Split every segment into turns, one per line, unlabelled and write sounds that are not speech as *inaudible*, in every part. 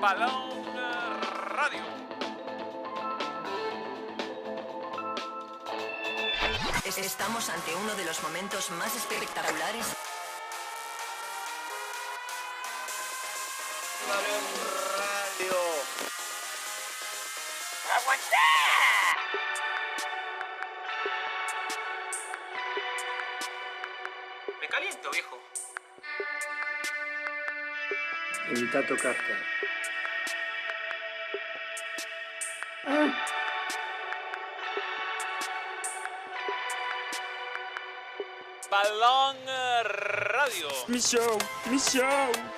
Balón eh, Radio.
Es- Estamos ante uno de los momentos más espectaculares.
Evita tocarte.
Balón eh, Radio.
Mi show, mi show.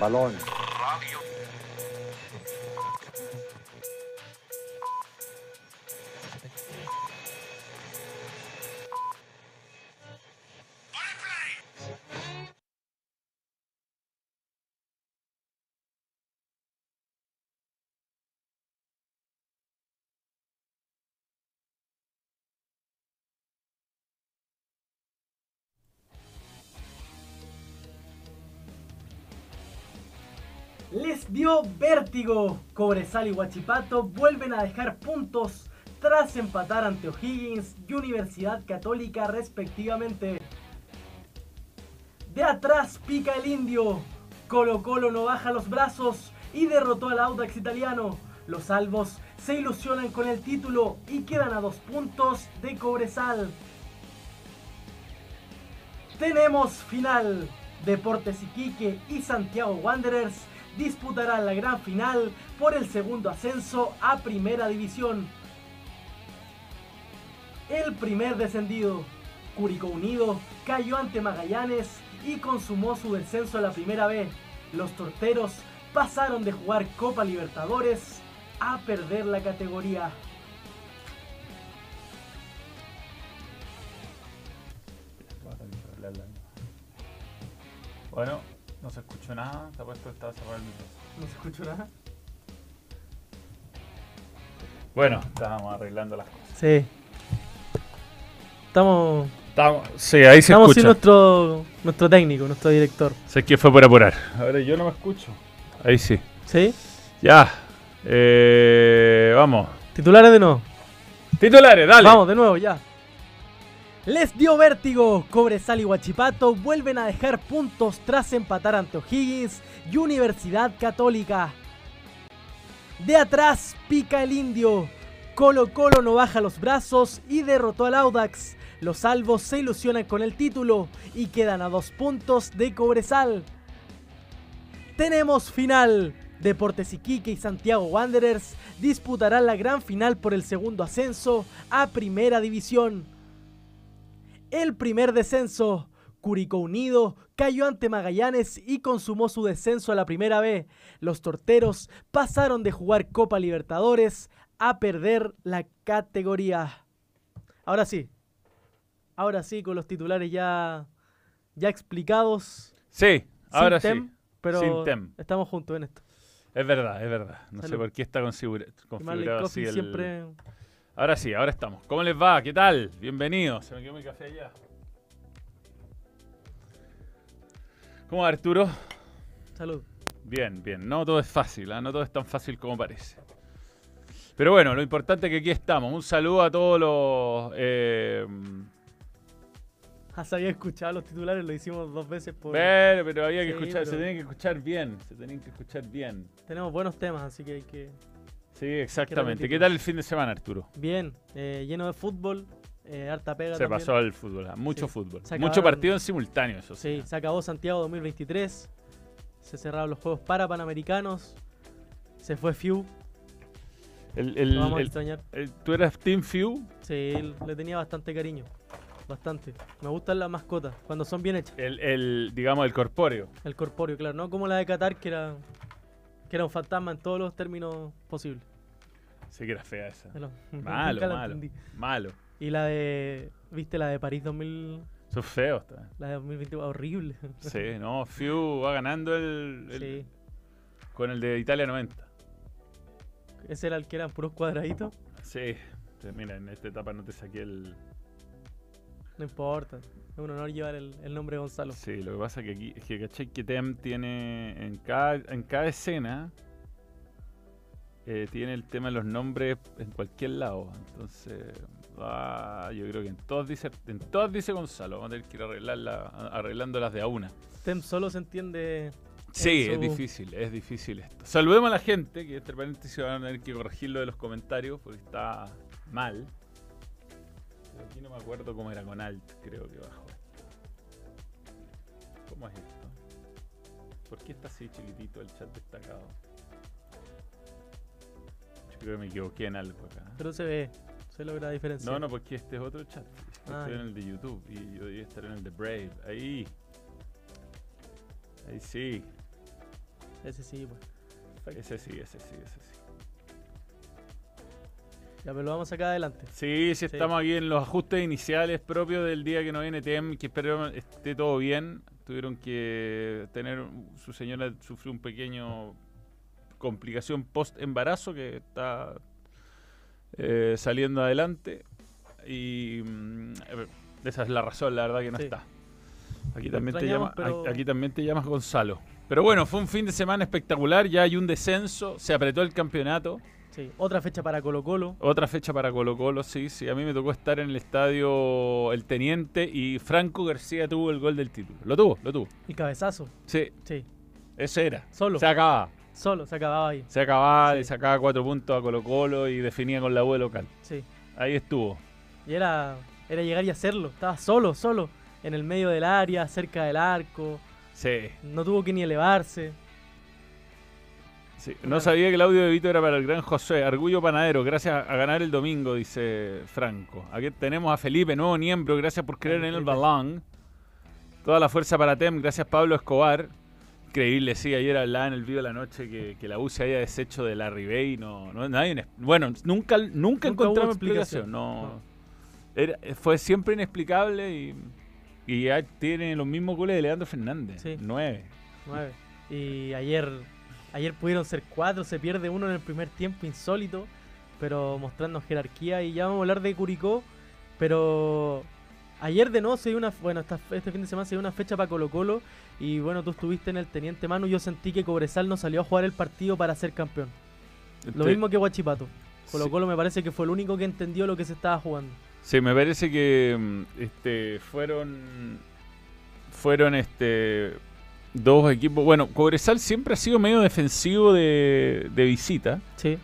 Balón.
Dio vértigo. Cobresal y Huachipato vuelven a dejar puntos tras empatar ante O'Higgins y Universidad Católica respectivamente. De atrás pica el indio. Colo Colo no baja los brazos y derrotó al Audax italiano. Los salvos se ilusionan con el título y quedan a dos puntos de Cobresal. Tenemos final. Deportes Iquique y Santiago Wanderers disputarán la gran final por el segundo ascenso a Primera División. El primer descendido, Curicó Unido, cayó ante Magallanes y consumó su descenso a la Primera B. Los torteros pasaron de jugar Copa Libertadores a perder la categoría.
Bueno, no se escuchó nada, te ha puesto estaba cerrado el micrófono.
No se escuchó nada.
Bueno, estábamos arreglando las cosas.
Sí. Estamos,
Estamos, sí, ahí se
estamos sin nuestro, nuestro técnico, nuestro director.
Sé que fue por apurar. Ahora yo no me escucho. Ahí sí.
¿Sí?
Ya. Eh, vamos.
Titulares de nuevo.
Titulares, dale.
Vamos, de nuevo, ya. Les dio vértigo. Cobresal y Huachipato vuelven a dejar puntos tras empatar ante O'Higgins y Universidad Católica. De atrás pica el indio. Colo Colo no baja los brazos y derrotó al Audax. Los salvos se ilusionan con el título y quedan a dos puntos de Cobresal. Tenemos final. Deportes Iquique y Santiago Wanderers disputarán la gran final por el segundo ascenso a Primera División. El primer descenso, Curicó Unido, cayó ante Magallanes y consumó su descenso a la Primera B. Los torteros pasaron de jugar Copa Libertadores a perder la categoría. Ahora sí, ahora sí, con los titulares ya, ya explicados.
Sí, ahora
sin
sí.
tem, pero
Sin tem.
estamos juntos en esto.
Es verdad, es verdad. No sé por qué está configurado así el...
siempre...
Ahora sí, ahora estamos. ¿Cómo les va? ¿Qué tal? Bienvenidos. Se me quedó mi café allá. ¿Cómo va Arturo?
Salud.
Bien, bien. No todo es fácil, ¿ah? no todo es tan fácil como parece. Pero bueno, lo importante es que aquí estamos. Un saludo a todos los... eh,
se había escuchado los titulares, lo hicimos dos veces por...
Pero, pero había que
Sí,
escuchar, se tenían que escuchar bien, se tenían que escuchar bien.
Tenemos buenos temas, así que hay que...
Sí, exactamente. ¿Qué tal el fin de semana, Arturo?
Bien, eh, lleno de fútbol, eh, harta pega
Se
también.
pasó al fútbol, a mucho
Sí.
fútbol. Mucho partido en simultáneo, eso sí.
Sí, se acabó Santiago 2023, se cerraron los Juegos para Panamericanos, se fue Fiu,
El, el-
vamos a
el-
extrañar.
¿Tú eras Team Few?
Sí, le tenía bastante cariño, bastante. Me gustan las mascotas, cuando son bien hechas.
El, el, digamos, el corpóreo.
El corpóreo, claro, no como la de Qatar, que era, que era un fantasma en todos los términos posibles.
Sí que era fea esa. *laughs* Malo, malo. Malo.
Y la de, ¿viste la de París 2000,
Son feos. también.
la de 2020? Horrible. *laughs*
Sí, no, Few va ganando el, el-
Sí,
con el de Italia 90.
ese era el que eran puros cuadraditos.
Sí. Mira, en esta etapa no te saqué el...
No importa, es un honor llevar el, el nombre de Gonzalo.
Sí, lo que pasa que aquí es que caché que Tem tiene en cada, en cada escena eh, tiene el tema de los nombres en cualquier lado. Entonces, ah, yo creo que en todas dice, en todas dice Gonzalo. Vamos a tener que ir arreglarla, arreglándolas de a una.
Tem solo se entiende.
Sí, es difícil, es difícil esto. Saludemos a la gente, que entre paréntesis van a tener que corregir lo de los comentarios porque está mal. Pero aquí no me acuerdo cómo era con Alt, creo que bajó. ¿Cómo es esto? ¿Por qué está así chiquitito el chat destacado? Creo que me equivoqué en algo acá.
Pero se ve, se logra diferenciar.
No, no, porque este es otro chat.
Ah,
Estoy
ya.
en el de YouTube y yo debería estar en el de Brave. Ahí. Ahí sí.
Ese sí, pues.
Ese sí, ese sí, ese sí.
Ya, pero lo vamos a sacar adelante.
Sí, sí, estamos aquí en los ajustes iniciales propios del día que no viene TEM, que espero esté todo bien. Tuvieron que tener, su señora sufrió un pequeño complicación post embarazo que está eh, saliendo adelante y mm, esa es la razón, la verdad que no
Sí.
está. Aquí también, te llama,
pero-
aquí también te llamas Gonzalo. Pero bueno, fue un fin de semana espectacular, ya hay un descenso, se apretó el campeonato.
Sí, otra fecha para Colo Colo.
Otra fecha para Colo Colo, sí, sí. A mí me tocó estar en el estadio El Teniente y Franco García tuvo el gol del título. Lo tuvo, lo tuvo.
Y cabezazo.
Sí,
Sí,
ese era.
Solo.
Se acababa.
Solo se acababa ahí.
Se acababa
Sí.
y sacaba cuatro puntos a Colo Colo y definía con la U de local.
Sí.
Ahí estuvo.
Y era, era llegar y hacerlo. Estaba solo, solo. En el medio del área, cerca del arco.
Sí,
No tuvo que ni elevarse.
sí. No sabía que el audio de Vito era para el gran José. Argullo Panadero, gracias a ganar el domingo, dice Franco. Aquí tenemos a Felipe, nuevo miembro, gracias por creer en el balón. Toda la fuerza para Tem, gracias Pablo Escobar. Increíble, sí, ayer hablaba en el video de la noche que, que la U se haya deshecho de la Ribey. No, no, nadie, bueno, nunca, nunca,
Nunca
encontramos explicación.
explicación.
No,
No.
Era- fue siempre inexplicable y, y ya tiene los mismos goles de Leandro Fernández.
Sí.
Nueve.
Nueve. Y ayer, ayer pudieron ser cuatro, se pierde uno en el primer tiempo, insólito, pero mostrando jerarquía. Y ya vamos a hablar de Curicó, pero ayer de nuevo se dio una, bueno, esta- este fin de semana se dio una fecha para Colo Colo. Y bueno, tú estuviste en el Teniente Manu, yo sentí que Cobresal no salió a jugar el partido para ser campeón. Lo
Este-
mismo que Huachipato. Colo
Sí.
Colo me parece que fue el único que entendió lo que se estaba jugando.
Sí, me parece que mm, este fueron fueron este dos equipos. Bueno, Cobresal siempre ha sido medio defensivo de, de visita,
Sí.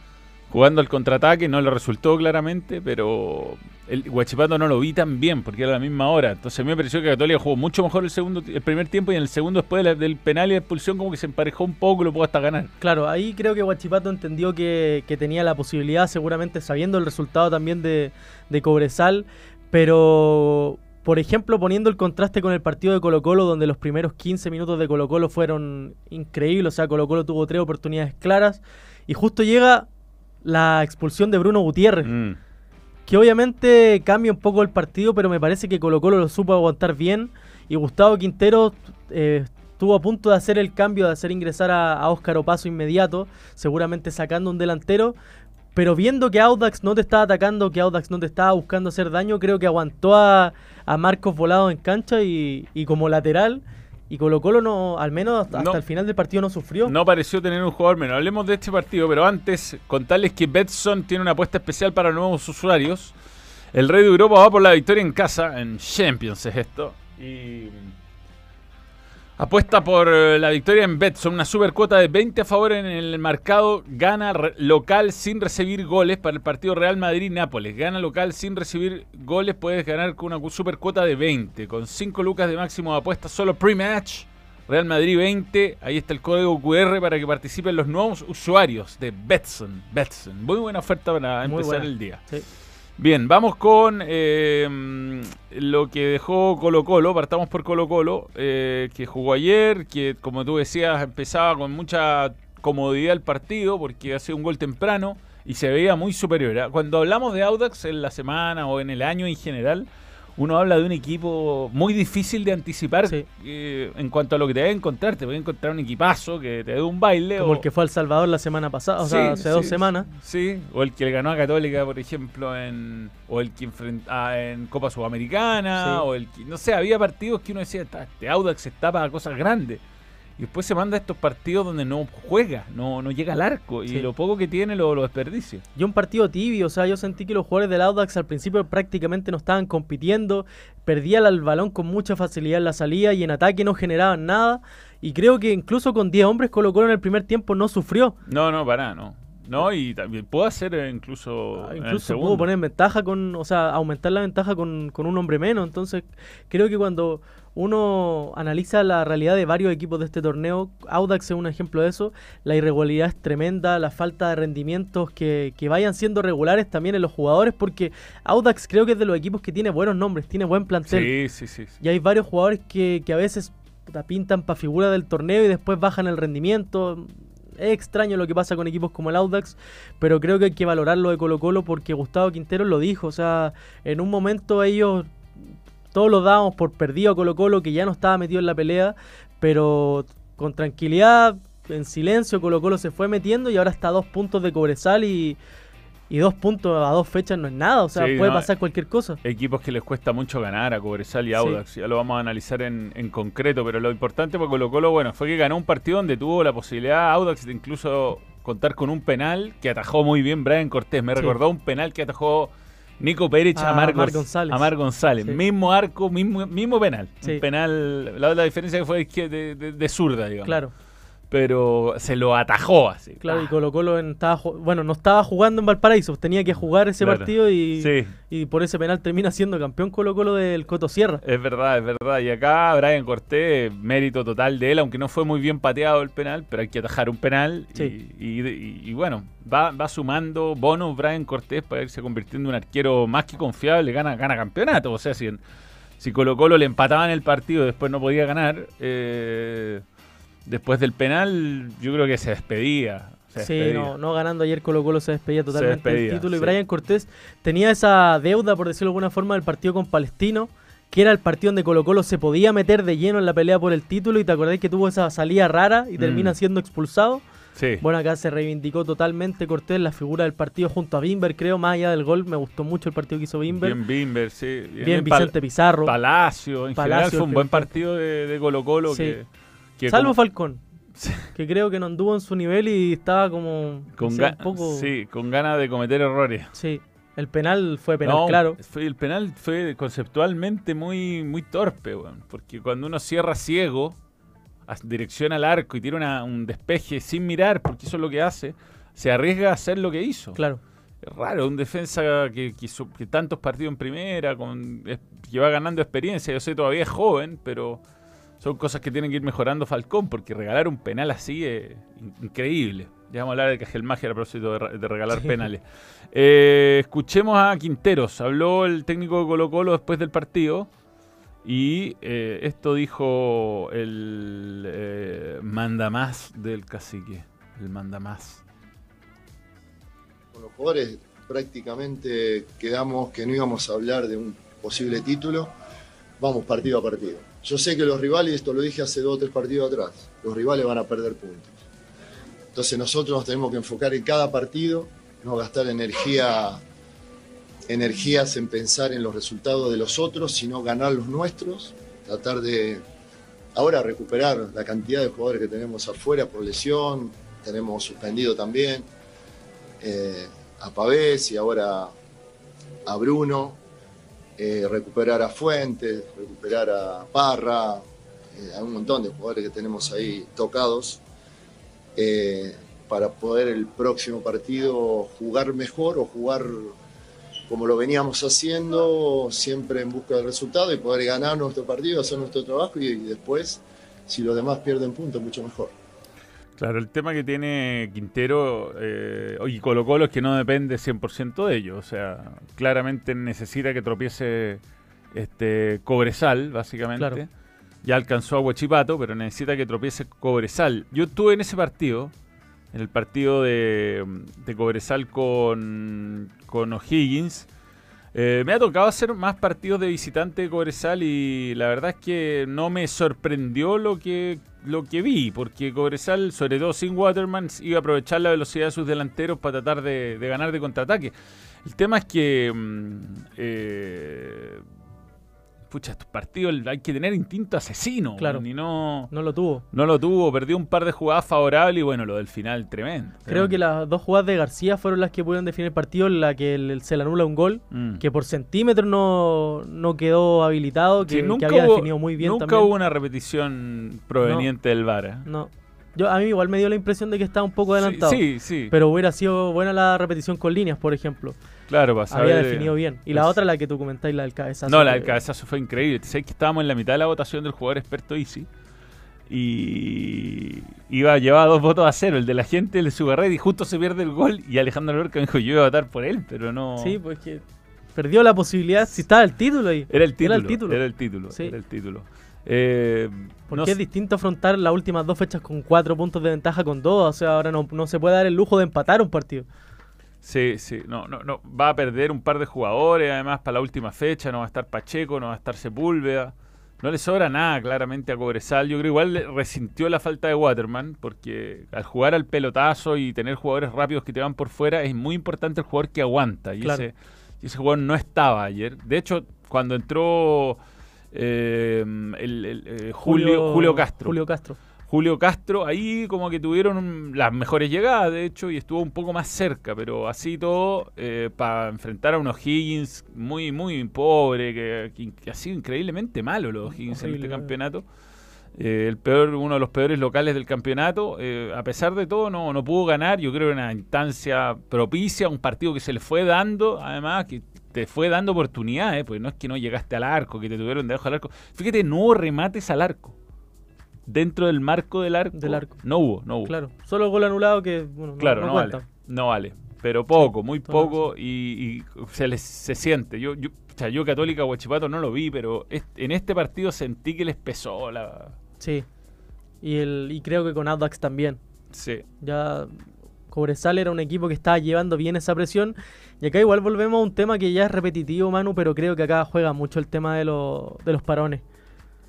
Jugando al contraataque, no le resultó claramente, pero el Huachipato no lo vi tan bien porque era la misma hora. Entonces a mí me pareció que Católica jugó mucho mejor el segundo el primer tiempo y en el segundo después del penal y la expulsión como que se emparejó un poco y lo pudo hasta ganar.
Claro, ahí creo que Huachipato entendió que, que tenía la posibilidad, seguramente sabiendo el resultado también de, de Cobresal, pero por ejemplo poniendo el contraste con el partido de Colo Colo, donde los primeros 15 minutos de Colo Colo fueron increíbles, o sea, Colo Colo tuvo tres oportunidades claras, y justo llega la expulsión de Bruno Gutiérrez,
Mm.
que obviamente cambia un poco el partido, pero me parece que Colo Colo lo supo aguantar bien, y Gustavo Quintero eh, estuvo a punto de hacer el cambio, de hacer ingresar a, a Óscar Opaso inmediato, seguramente sacando un delantero, pero viendo que Audax no te estaba atacando, que Audax no te estaba buscando hacer daño, creo que aguantó a, a Marcos Volado en cancha y, y como lateral, y Colo Colo no, al menos hasta,
No.
hasta el final del partido no sufrió.
No pareció tener un jugador menos. Hablemos de este partido, pero antes contarles que Betson tiene una apuesta especial para nuevos usuarios. El Rey de Europa va por la victoria en casa, en Champions es esto. Y apuesta por eh, la victoria en Betson, una super cuota de 20 a favor en el marcado, gana local sin recibir goles para el partido Real Madrid-Nápoles. Gana local sin recibir goles, puedes ganar con una super cuota de 20, con 5 lucas de máximo de apuesta solo pre-match. Real Madrid 20, ahí está el código QR para que participen los nuevos usuarios de Betson. Betson, muy buena oferta para
Muy
empezar
buena.
el día.
Sí.
Bien, vamos con eh, lo que dejó Colo Colo. Partamos por Colo Colo, eh, que jugó ayer, que como tú decías empezaba con mucha comodidad el partido porque hacía un gol temprano y se veía muy superior. ¿eh? Cuando hablamos de Audax en la semana o en el año en general, uno habla de un equipo muy difícil de anticipar
Sí.
eh, en cuanto a lo que te va a encontrar. Te va a encontrar un equipazo que te dé un baile.
Como
o-
el que fue al Salvador la semana pasada, o
Sí,
sea, hace dos semanas.
Sí, o el que le ganó a Católica, por ejemplo, en o el que enfrenta en Copa Sudamericana, o el que, no sé, había partidos que uno decía, "Ta, este Audax está para cosas grandes. Y después se manda a estos partidos donde no juega, no, no llega al arco, y lo poco que tiene lo, lo desperdicia.
Y un partido tibio, o sea, yo sentí que los jugadores del Audax al principio prácticamente no estaban compitiendo, perdían el balón con mucha facilidad en la salida y en ataque no generaban nada. Y creo que incluso con 10 hombres Colo Colo en el primer tiempo no sufrió.
No, no, para, no. No, y también puede hacer eh, incluso.
Ah, Incluso poner en ventaja con, o sea, aumentar la ventaja con, con un hombre menos. Entonces, creo que cuando uno analiza la realidad de varios equipos de este torneo, Audax es un ejemplo de eso. La irregularidad es tremenda, la falta de rendimientos que, que vayan siendo regulares también en los jugadores, porque Audax creo que es de los equipos que tiene buenos nombres, tiene buen plantel.
Sí, sí, sí. sí.
Y hay varios jugadores que, que a veces pintan para figura del torneo y después bajan el rendimiento. Es extraño lo que pasa con equipos como el Audax, pero creo que hay que valorarlo de Colo Colo porque Gustavo Quintero lo dijo. O sea, en un momento ellos todos lo dábamos por perdido a Colo Colo, que ya no estaba metido en la pelea, pero con tranquilidad, en silencio, Colo Colo se fue metiendo y ahora está a dos puntos de Cobresal y, y dos puntos a dos fechas no es nada. O sea,
Sí,
puede
no,
pasar cualquier cosa.
equipos que les cuesta mucho ganar a Cobresal y
Sí.
Audax. Ya lo vamos a analizar en, en concreto, pero lo importante para Colo Colo, bueno, fue que ganó un partido donde tuvo la posibilidad Audax de incluso contar con un penal que atajó muy bien Brian Cortés. Me
Sí.
recordó un penal que atajó Nico Pérez a,
A
Mar,
Mar
Gonz-
González.
a Mar González. Mismo arco, mismo, mismo penal. Un penal, la, la diferencia que fue de, de- de zurda, digamos.
Claro.
Pero se lo atajó así.
Claro, y
Ah,
Colo Colo en- estaba, bueno, no estaba jugando en Valparaíso, tenía que jugar ese
Claro.
partido y,
Sí.
y por ese penal termina siendo campeón Colo Colo del Coto Sierra.
Es verdad, es verdad. Y acá Brian Cortés, mérito total de él, aunque no fue muy bien pateado el penal, pero hay que atajar un penal. y-
Sí.
Y, y- y bueno, va, va sumando bonos Brian Cortés para irse convirtiendo en un arquero más que confiable, gana, gana campeonato. O sea, si, en- si Colo Colo le empataban el partido y después no podía ganar, eh, después del penal, yo creo que se despedía. Se
Sí, no, no ganando ayer Colo Colo se despedía totalmente
despedía,
del título y. Brian Cortés tenía esa deuda, por decirlo de alguna forma, del partido con Palestino, que era el partido donde Colo Colo se podía meter de lleno en la pelea por el título y te acordás que tuvo esa salida rara y termina
Mm.
siendo expulsado.
Sí.
Bueno, acá se reivindicó totalmente Cortés, la figura del partido junto a Bimber, creo, más allá del gol, me gustó mucho el partido que hizo Bimber.
Bien Bimber, sí.
Bien, Vicente Pizarro.
Palacio, en general
Palacio,
fue un
el
buen partido de, de Colo Colo
Sí.
que, que
Salvo
como-
Falcón, que creo que no anduvo en su nivel y estaba como no
con,
sé, un poco...
sí, con ganas de cometer errores.
Sí, el penal fue penal,
No,
claro.
fue- el penal fue conceptualmente muy, muy torpe, porque cuando uno cierra ciego, dirección al arco y tira una- un despeje sin mirar, porque eso es lo que hace, se arriesga a hacer lo que hizo.
Claro.
Es raro, un defensa que, que tantos partidos en primera, con, que va ganando experiencia, yo sé todavía es joven, pero son cosas que tienen que ir mejorando Falcón, porque regalar un penal así es in- increíble. Ya vamos a hablar de Cajelmagia a propósito de, re- de regalar
Sí.
penales. Eh, escuchemos a Quinteros, habló el técnico de Colo Colo después del partido. Y eh, esto dijo el eh, mandamás del cacique. El mandamás.
Con los jugadores prácticamente quedamos que no íbamos a hablar de un posible título. Vamos partido a partido. Yo sé que los rivales, esto lo dije hace dos o tres partidos atrás, los rivales van a perder puntos. Entonces nosotros nos tenemos que enfocar en cada partido, no gastar energía, energías en pensar en los resultados de los otros, sino ganar los nuestros, tratar de ahora recuperar la cantidad de jugadores que tenemos afuera por lesión, tenemos suspendido también eh, a Pavés y ahora a Bruno. Eh, recuperar a Fuentes, recuperar a Parra, eh, a un montón de jugadores que tenemos ahí tocados, eh, para poder el próximo partido jugar mejor o jugar como lo veníamos haciendo, siempre en busca del resultado y poder ganar nuestro partido, hacer nuestro trabajo y, y después, si los demás pierden puntos, mucho mejor.
Claro, el tema que tiene Quintero eh, y Colo Colo es que no depende 100% de ellos. O sea, claramente necesita que tropiece este Cobresal, básicamente.
Claro.
Ya alcanzó a Huachipato, pero necesita que tropiece Cobresal. Yo estuve en ese partido, en el partido de, de Cobresal con, con O'Higgins. Eh, me ha tocado hacer más partidos de visitante de Cobresal y la verdad es que no me sorprendió lo que, lo que vi, porque Cobresal, sobre todo sin Waterman, iba a aprovechar la velocidad de sus delanteros para tratar de, ganar de contraataque. El tema es que, mm, eh, pucha, estos partidos hay que tener instinto asesino,
Claro.
y no,
No lo tuvo.
no lo tuvo, perdió un par de jugadas favorables y bueno, lo del final tremendo.
Creo que las dos jugadas de García fueron las que pudieron definir el partido, en la que el- se le anula un gol,
Mm.
que por centímetros no, no quedó habilitado, que,
Sí,
que
nunca
había
hubo-
definido muy bien
Nunca
también.
hubo una repetición proveniente del VAR. ¿eh?
No. Yo, a mí igual me dio la impresión de que estaba un poco adelantado.
Sí, sí,
Pero hubiera sido buena la repetición con líneas, por ejemplo.
claro, para
Había definido
eh,
bien. Y la
pues-
otra, la que tú comentáis, la del cabezazo.
No, la del cabezazo fue increíble. Sé que estábamos en la mitad de la votación del jugador experto Easy. Y iba llevaba dos votos a cero. El de la gente, el de Sugarred, y justo se pierde el gol. Y Alejandro Lorca me dijo: Yo iba a votar por él, pero no.
Sí, pues que perdió la posibilidad. Si estaba el título ahí.
Era el título.
Era el título.
Era el título.
Sí.
Era el título. Eh,
Porque
no
es distinto afrontar las últimas dos fechas con cuatro puntos de ventaja con dos. O sea, ahora no, no se puede dar el lujo de empatar un partido.
Sí, sí, no, no, no. Va a perder un par de jugadores, además, para la última fecha. No va a estar Pacheco, no va a estar Sepúlveda. No le sobra nada, claramente, a Cobresal. Yo creo igual le resintió la falta de Waterman, porque al jugar al pelotazo y tener jugadores rápidos que te van por fuera, es muy importante el jugador que aguanta. Y,
Claro.
ese, y ese jugador no estaba ayer. De hecho, cuando entró eh, el, el, eh, Julio, Julio Castro.
Julio Castro.
Julio Castro, ahí como que tuvieron las mejores llegadas, de hecho, y estuvo un poco más cerca, pero así todo, eh, para enfrentar a unos Higgins muy, muy pobre, que, que- que ha sido increíblemente malo los Higgins en este campeonato. Eh, el peor, uno de los peores locales del campeonato. eh, a pesar de todo, no, no pudo ganar. Yo creo que una instancia propicia, un partido que se le fue dando, además, que te fue dando oportunidades, porque no es que no llegaste al arco, que te tuvieron debajo del arco. Fíjate, no hubo remates al arco. Dentro del marco del arco.
Del arco.
No hubo, no hubo.
Claro. Solo gol anulado que, bueno, no-
Claro,
no,
vale. No vale. Pero poco, muy poco y, y se, les, se siente. Yo, yo, o sea, yo Católica Huachipato no lo vi, pero en este partido sentí que les pesó la...
Sí. Y, el, y creo que con Audax también.
Sí.
Ya Cobresal era un equipo que estaba llevando bien esa presión. Y acá igual volvemos a un tema que ya es repetitivo, Manu, pero creo que acá juega mucho el tema de, lo- de los parones.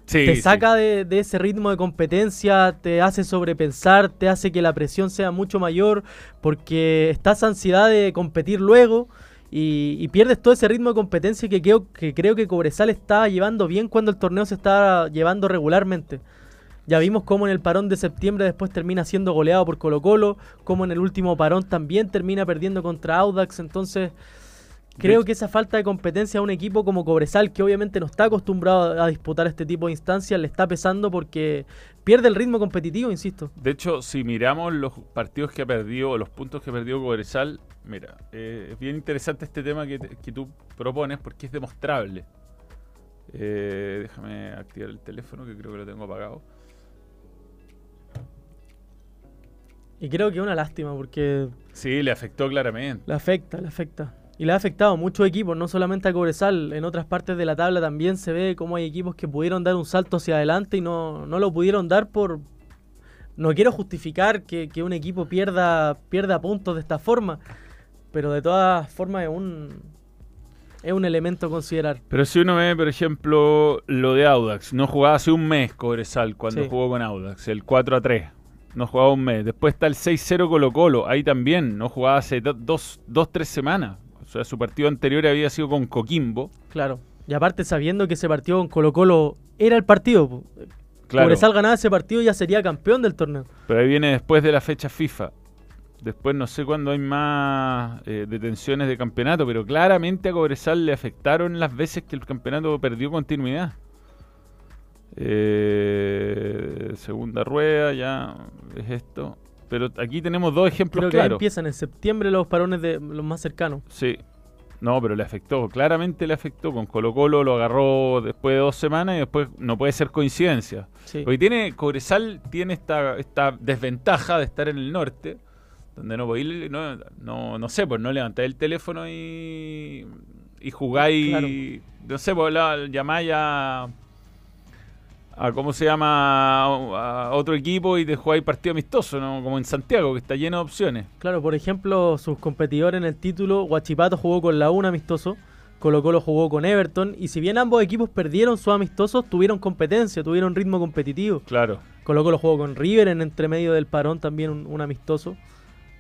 Sí,
te
sí.
saca de, de ese ritmo de competencia, te hace sobrepensar, te hace que la presión sea mucho mayor, porque estás ansiedad de competir luego y, y pierdes todo ese ritmo de competencia que creo, que creo que Cobresal estaba llevando bien cuando el torneo se estaba llevando regularmente. Ya vimos cómo en el parón de septiembre después termina siendo goleado por Colo Colo, cómo en el último parón también termina perdiendo contra Audax, entonces creo que esa falta de competencia a un equipo como Cobresal, que obviamente no está acostumbrado a disputar este tipo de instancias, le está pesando porque pierde el ritmo competitivo, insisto.
De hecho, si miramos los partidos que ha perdido, los puntos que ha perdido Cobresal, mira, eh, es bien interesante este tema que, te- que tú propones porque es demostrable. Eh, déjame activar el teléfono que creo que lo tengo apagado.
Y creo que es una lástima porque
Sí, le afectó claramente.
le afecta, le afecta. Y le ha afectado a muchos equipos, no solamente a Cobresal, en otras partes de la tabla también se ve cómo hay equipos que pudieron dar un salto hacia adelante y no, no lo pudieron dar por... No quiero justificar que, que un equipo pierda, pierda puntos de esta forma, pero de todas formas es un, es un elemento a considerar.
Pero si uno ve, por ejemplo, lo de Audax, no jugaba hace un mes Cobresal cuando
Sí.
jugó con Audax, el 4 a 3. No jugaba un mes. Después está el 6-0 Colo Colo, ahí también, no jugaba hace do- dos, dos, tres semanas. O sea, su partido anterior había sido con Coquimbo.
Claro. Y aparte sabiendo que ese partido con Colo Colo era el partido.
Claro,
Cobresal ganaba ese partido y ya sería campeón del torneo.
pero ahí viene después de la fecha FIFA. Después no sé cuándo hay más eh, detenciones de campeonato, pero claramente a Cobresal le afectaron las veces que el campeonato perdió continuidad. Eh, segunda rueda, ya es esto. Pero aquí tenemos dos ejemplos
Creo que
claros.
empiezan en septiembre los parones de los más cercanos.
Sí. No, pero le afectó, claramente le afectó. Con Colo Colo lo agarró después de dos semanas y después no puede ser coincidencia.
Sí.
Porque tiene, Cobresal tiene esta, esta desventaja de estar en el norte, donde no podéis, no, no, no sé, pues no levantáis el teléfono y, y jugáis,
Claro.
no sé, pues la, llamáis a, a, ¿cómo se llama?, a, a otro equipo y te jugáis partido amistoso, ¿no? Como en Santiago, que está lleno de opciones.
Claro, por ejemplo, sus competidores en el título, Guachipato jugó con la UNA amistoso, Colo Colo jugó con Everton, y si bien ambos equipos perdieron sus amistosos, tuvieron competencia, tuvieron ritmo competitivo.
Claro.
Colo Colo jugó con River en entre medio del parón, también un, un amistoso.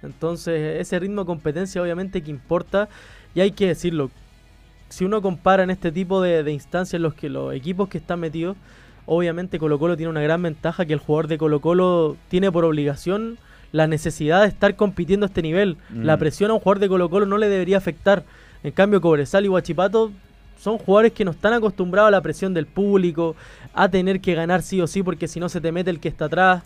Entonces, ese ritmo de competencia obviamente que importa, y hay que decirlo, si uno compara en este tipo de, de instancias los que los equipos que están metidos, obviamente Colo Colo tiene una gran ventaja que el jugador de Colo Colo tiene por obligación la necesidad de estar compitiendo a este nivel.
Mm.
La presión a un jugador de Colo Colo no le debería afectar. En cambio, Cobresal y Guachipato son jugadores que no están acostumbrados a la presión del público, a tener que ganar sí o sí, porque si no se te mete el que está atrás,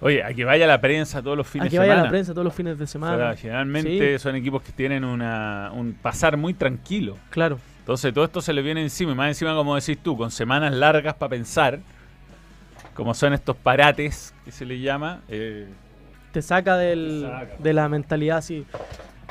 Oye, a que vaya la prensa todos los fines
a que
de
vaya
semana.
la prensa todos los fines de
O sea,
semana.
generalmente
Sí.
son equipos que tienen una, un pasar muy tranquilo.
Claro,
Entonces todo esto se le viene encima, y más encima como decís tú, con semanas largas para pensar, como son estos parates que se le llama. eh,
te saca, del,
Te saca.
de la mentalidad así.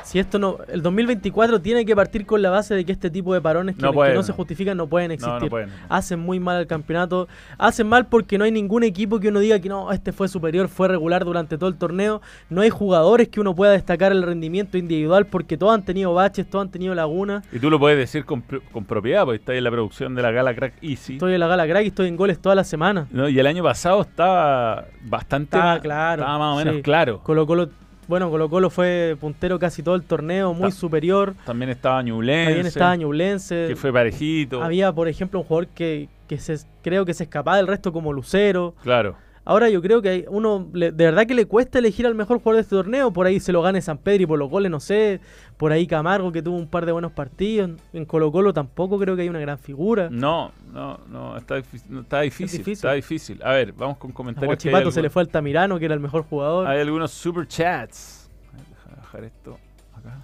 Si esto no, el 2024 tiene que partir con la base de que este tipo de parones que
No
que no,
pueden.
se justifican no pueden existir.
no pueden.
Hacen muy mal al campeonato. Hacen mal porque no hay ningún equipo que uno diga que no, este fue superior, fue regular durante todo el torneo. No hay jugadores que uno pueda destacar el rendimiento individual porque todos han tenido baches, todos han tenido lagunas.
Y tú lo puedes decir con, con propiedad, porque está ahí en la producción de la Gala Crack Easy.
Estoy en la gala crack y estoy en goles toda la semana.
No, y el año pasado estaba bastante
Estaba claro,
estaba más o menos
sí.
claro.
Colo Colo, bueno, Colo Colo fue puntero casi todo el torneo, muy
Ta-
superior.
También estaba Ñublense,
También estaba Ñublense.
que fue parejito.
Había, por ejemplo, un jugador que, que se, creo que se escapaba del resto como Lucero.
Claro.
Ahora yo creo que hay uno, le- de verdad que le cuesta elegir al mejor jugador de este torneo. Por ahí se lo gane San Pedro y por los goles, no sé. Por ahí Camargo que tuvo un par de buenos partidos. En Colo Colo tampoco creo que hay una gran figura.
No, no, no, está difícil, no, está difícil,
difícil.
está difícil. A ver, vamos con
A
comentarios. que hay
Guachipato se le fue al Tamirano, que era el mejor jugador.
Hay algunos super chats. Deja bajar esto acá.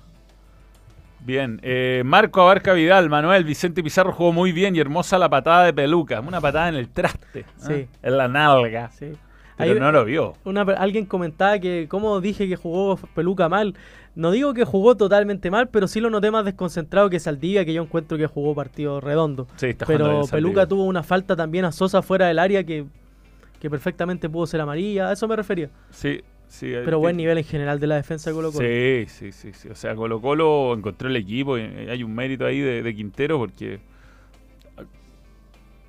Bien, eh, Marco Abarca Vidal, Manuel, Vicente Pizarro jugó muy bien y hermosa la patada de peluca. Una patada en el traste. ¿ah?
Sí.
En la nalga.
Sí.
Pero
Ahí-
no lo vio.
Una, alguien comentaba que cómo dije que jugó Peluca mal. No digo que jugó totalmente mal, pero sí lo noté más desconcentrado que Saldivia, que yo encuentro que jugó partido redondo.
Sí, está
Pero Peluca tuvo una falta también a Sosa fuera del área que, que perfectamente pudo ser amarilla. A eso me refería.
Sí, sí.
Pero
eh,
buen nivel en general de la defensa de Colo Colo.
Sí, sí, sí, sí. O sea, Colo Colo encontró el equipo y eh, hay un mérito ahí de, de Quintero porque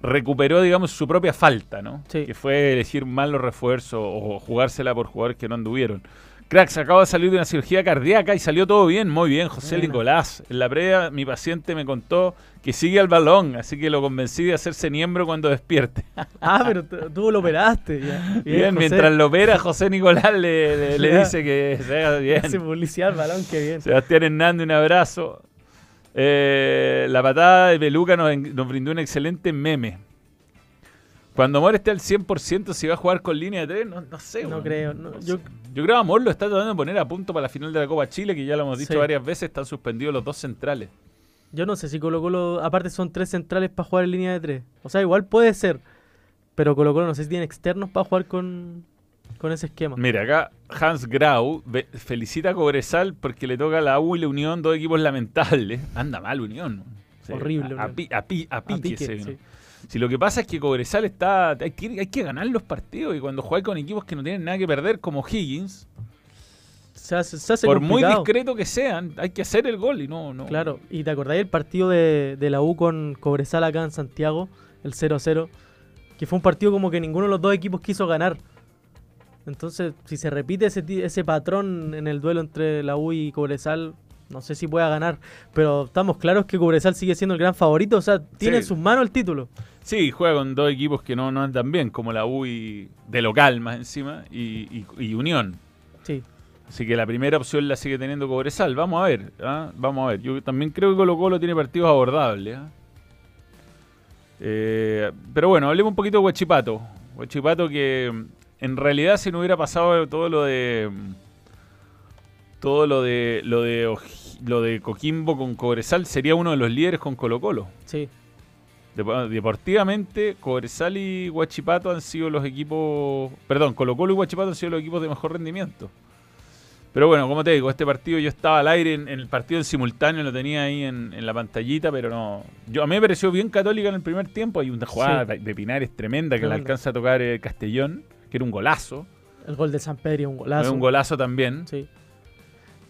recuperó, digamos, su propia falta, ¿no?
Sí.
Que fue elegir mal los refuerzos o jugársela por jugadores que no anduvieron. Cracks, acabo de salir de una cirugía cardíaca y salió todo bien, muy bien, José. Nicolás. En la previa, mi paciente me contó que sigue al balón, así que lo convencí de hacerse miembro cuando despierte. *laughs*
Ah, pero tú lo operaste. Ya.
Bien, mientras lo opera, José Nicolás le, le- le
Ya.
dice que se haga bien.
Hace publicidad al balón, qué bien.
Sebastián Hernández, un abrazo. Eh, la patada de Peluca nos, nos brindó un excelente meme. Cuando Amor esté al 100%, si va a jugar con línea de 3, no, no sé.
No creo, no, yo-
creo que Amor lo está tratando de poner a punto para la final de la Copa Chile, que ya lo hemos dicho
Sí.
varias veces, están suspendidos los dos centrales.
Yo no sé si Colo Colo, aparte son tres centrales para jugar en línea de tres. O sea, igual puede ser. Pero Colo Colo no sé si tiene externos para jugar con, con ese esquema.
Mira, acá Hans Grau felicita a Cobresal porque le toca a la U y la Unión, dos equipos lamentables. Anda mal Unión. Sí,
Horrible,
A, a a a pique
pique, sí.
Si lo que pasa es que Cobresal está. Hay que, hay que ganar los partidos y cuando juegas con equipos que no tienen nada que perder, como Higgins,
Se hace, se hace
por muy discreto que sean, hay que hacer el gol y no. no
Claro, y te acordáis el partido de, de la U con Cobresal acá en Santiago, el 0-0, que fue un partido como que ninguno de los dos equipos quiso ganar. Entonces, si se repite ese, ese patrón en el duelo entre la U y Cobresal, no sé si pueda ganar, pero estamos claros que Cobresal sigue siendo el gran favorito, o sea, tiene en sus manos el título.
Sí, juega con dos equipos que no, no andan bien, como la U y de local más encima y, y- y Unión.
Sí.
Así que la primera opción la sigue teniendo Cobresal. Vamos a ver, ¿ah? vamos a ver. Yo también creo que Colo Colo tiene partidos abordables. ¿ah? Eh, pero bueno, hablemos un poquito de Huachipato. Huachipato que mm, en realidad si no hubiera pasado todo lo de mm, todo lo de lo de lo de Coquimbo con Cobresal sería uno de los líderes con Colo Colo.
Sí,
Deportivamente, Cobresal y Huachipato han sido los equipos. Perdón, Colo Colo y Huachipato han sido los equipos de mejor rendimiento. Pero bueno, como te digo, este partido yo estaba al aire en, en el partido en simultáneo, lo tenía ahí en, en la pantallita, pero no. Yo, a mí me pareció bien católica en el primer tiempo. Hay una jugada
Sí.
de- Pinares tremenda que
Tremenda.
alcanza a tocar eh, Castellón, que era un golazo.
el gol de San Pedro un golazo.
un golazo también.
Sí.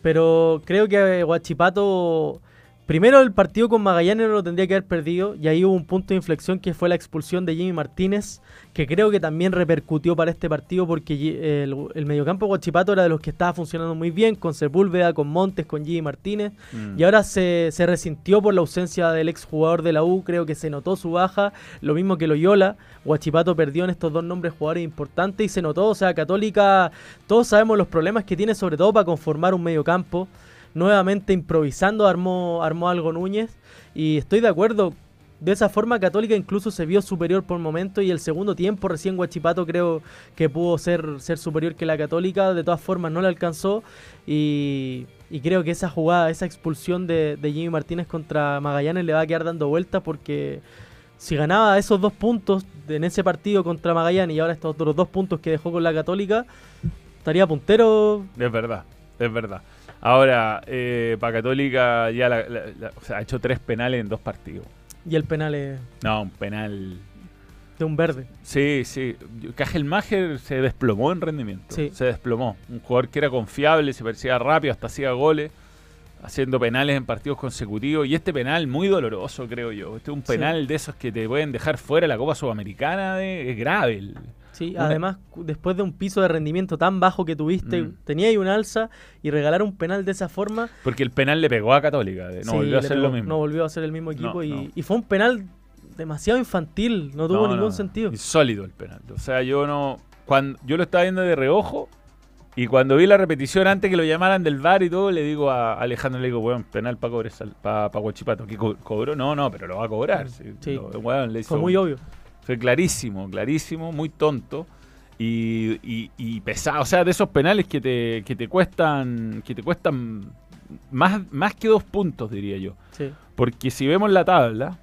Pero creo que Guachipato. Primero el partido con Magallanes no lo tendría que haber perdido. Y ahí hubo un punto de inflexión que fue la expulsión de Jimmy Martínez. Que creo que también repercutió para este partido. Porque Gi- el, el mediocampo Guachipato era de los que estaba funcionando muy bien. Con Sepúlveda, con Montes, con Jimmy Martínez.
Mm.
Y ahora se, se resintió por la ausencia del exjugador de la U. Creo que se notó su baja. Lo mismo que Loyola. Guachipato perdió en estos dos nombres jugadores importantes y se notó. O sea, Católica, todos sabemos los problemas que tiene, sobre todo para conformar un mediocampo. Nuevamente improvisando, armó, armó algo Núñez. Y estoy de acuerdo. De esa forma, Católica incluso se vio superior por momento. Y el segundo tiempo, recién Guachipato creo que pudo ser, ser superior que la Católica. De todas formas, no le alcanzó. Y, y creo que esa jugada, esa expulsión de, de Jimmy Martínez contra Magallanes le va a quedar dando vueltas porque si ganaba esos dos puntos en ese partido contra Magallanes y ahora estos otros dos puntos que dejó con la Católica, estaría puntero.
Es verdad, es verdad. Ahora, eh, para Católica ya la- la- la- o sea, ha hecho tres penales en dos partidos.
Y el penal es
No, un penal
de un verde.
Sí, sí. Mager se desplomó en rendimiento.
Sí.
Se desplomó. Un jugador que era confiable, se parecía rápido, hasta hacía goles, haciendo penales en partidos consecutivos. Y este penal muy doloroso, creo yo. Este es un
Sí.
penal de esos que te pueden dejar fuera la Copa Sudamericana. de- es grave. el-
Sí,
Una-
además, después de un piso de rendimiento tan bajo que tuviste,
Mm.
tenía ahí un alza y regalar un penal de esa forma.
Porque el penal le pegó a Católica. de- No
sí,
volvió a hacer
pegó-
lo mismo.
No volvió a ser el mismo equipo
No,
y,
no.
y fue un penal demasiado infantil, no tuvo
No,
ningún sentido.
Insólito el penal. O sea, yo no. Cuando, yo lo estaba viendo de reojo. Y cuando vi la repetición antes que lo llamaran del bar y todo, le digo a Alejandro, le digo, weón, penal para Cobresal, para Guachipato. ¿Qué co- cobró? No, no, pero lo va a cobrar. sí.
Sí.
Lo- weón, le hizo-
Fue muy obvio.
Fue clarísimo, clarísimo, muy tonto. Y, y, y pesado. O sea, de esos penales que te, que te cuestan. Que te cuestan más, más que dos puntos, diría yo.
Sí.
Porque si vemos la tabla,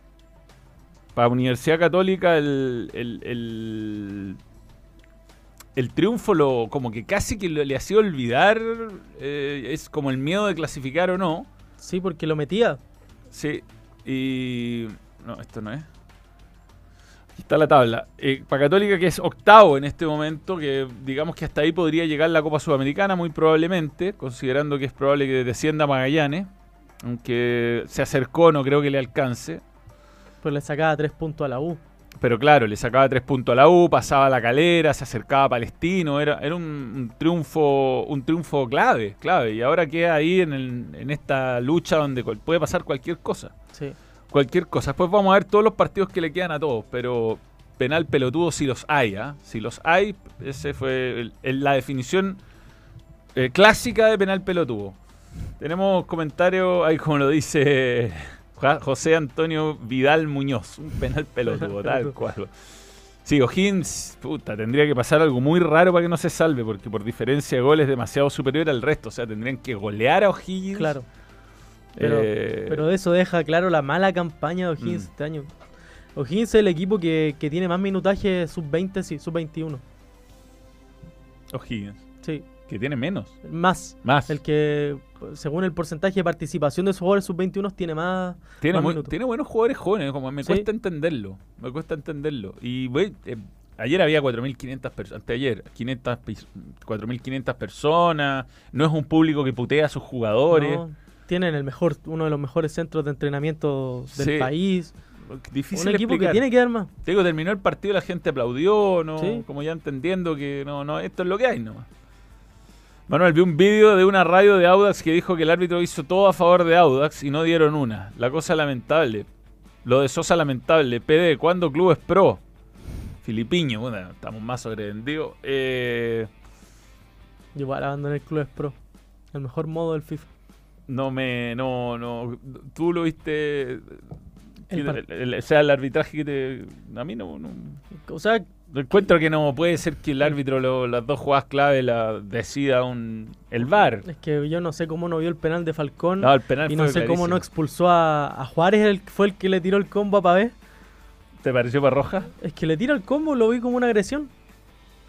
para Universidad Católica el, el, el, el triunfo lo como que casi que lo- le hacía olvidar, eh, es como el miedo de clasificar o no.
sí, porque lo metía.
Sí, y... No, esto no es. Aquí está la tabla. Eh, para Católica que es octavo en este momento, que digamos que hasta ahí podría llegar la Copa Sudamericana muy probablemente, considerando que es probable que descienda Magallanes, aunque se acercó, no creo que le alcance.
Pues le sacaba tres puntos a la U.
Pero claro, le sacaba tres puntos a la U, pasaba la calera, se acercaba a Palestino, era, era un, un triunfo, un triunfo clave, clave. Y ahora queda ahí en, el- en esta lucha donde puede pasar cualquier cosa.
Sí.
Cualquier cosa. Después vamos a ver todos los partidos que le quedan a todos, pero penal pelotudo si los hay, ¿ah? Si los hay, ese fue el- el- la definición eh, clásica de penal pelotudo. Tenemos comentarios, ahí como lo dice José Antonio Vidal Muñoz, un penal pelotudo, *laughs* tal cual. Sí, O'Higgins, puta, tendría que pasar algo muy raro para que no se salve, porque por diferencia de goles es demasiado superior al resto. O sea, tendrían que golear a O'Higgins.
Claro. Pero,
Eh,
pero eso deja claro la mala campaña de O'Higgins
Mm.
este año. O'Higgins es el equipo que, que tiene más minutaje sub-20, sí, sub-21.
O'Higgins,
Sí,
que tiene menos.
más.
Más.
El que, según el porcentaje de participación de sus jugadores sub-21, tiene más.
Tiene,
más
muy- tiene buenos jugadores jóvenes, como me
Sí.
cuesta entenderlo. Me cuesta entenderlo. Y güey, eh, ayer había 4.500 personas, anteayer, 500 pis- 4.500 personas. No es un público que putea a sus jugadores.
¿no? Tienen el mejor, uno de los mejores centros de entrenamiento del
Sí.
país.
Difícil
un equipo
explicar.
que tiene que dar más.
Te digo, terminó el partido, la gente aplaudió, ¿no?
Sí.
Como ya entendiendo que no, no, esto es lo que hay nomás. Manuel, vi un vídeo de una radio de Audax que dijo que el árbitro hizo todo a favor de Audax y no dieron una. La cosa lamentable. Lo de Sosa lamentable. PD, ¿cuándo Club es pro? Filipiño, bueno, estamos más sobrevendidos. Eh,
Igual abandoné el club es pro. El mejor modo del FIFA.
No me. No, no. Tú lo viste.
El
que-
par-
el- el- o sea, el arbitraje que te. A mí no. no
O sea,
encuentro que no puede ser que el árbitro lo- las dos jugadas clave la decida un, el VAR.
es que yo no sé cómo no vio el penal de Falcón.
No, el penal
y no sé cómo no expulsó a, a Juárez, el, fue el que le tiró el combo a Pavé.
¿Te pareció para roja?
Es que le tira el combo, lo vi como una agresión.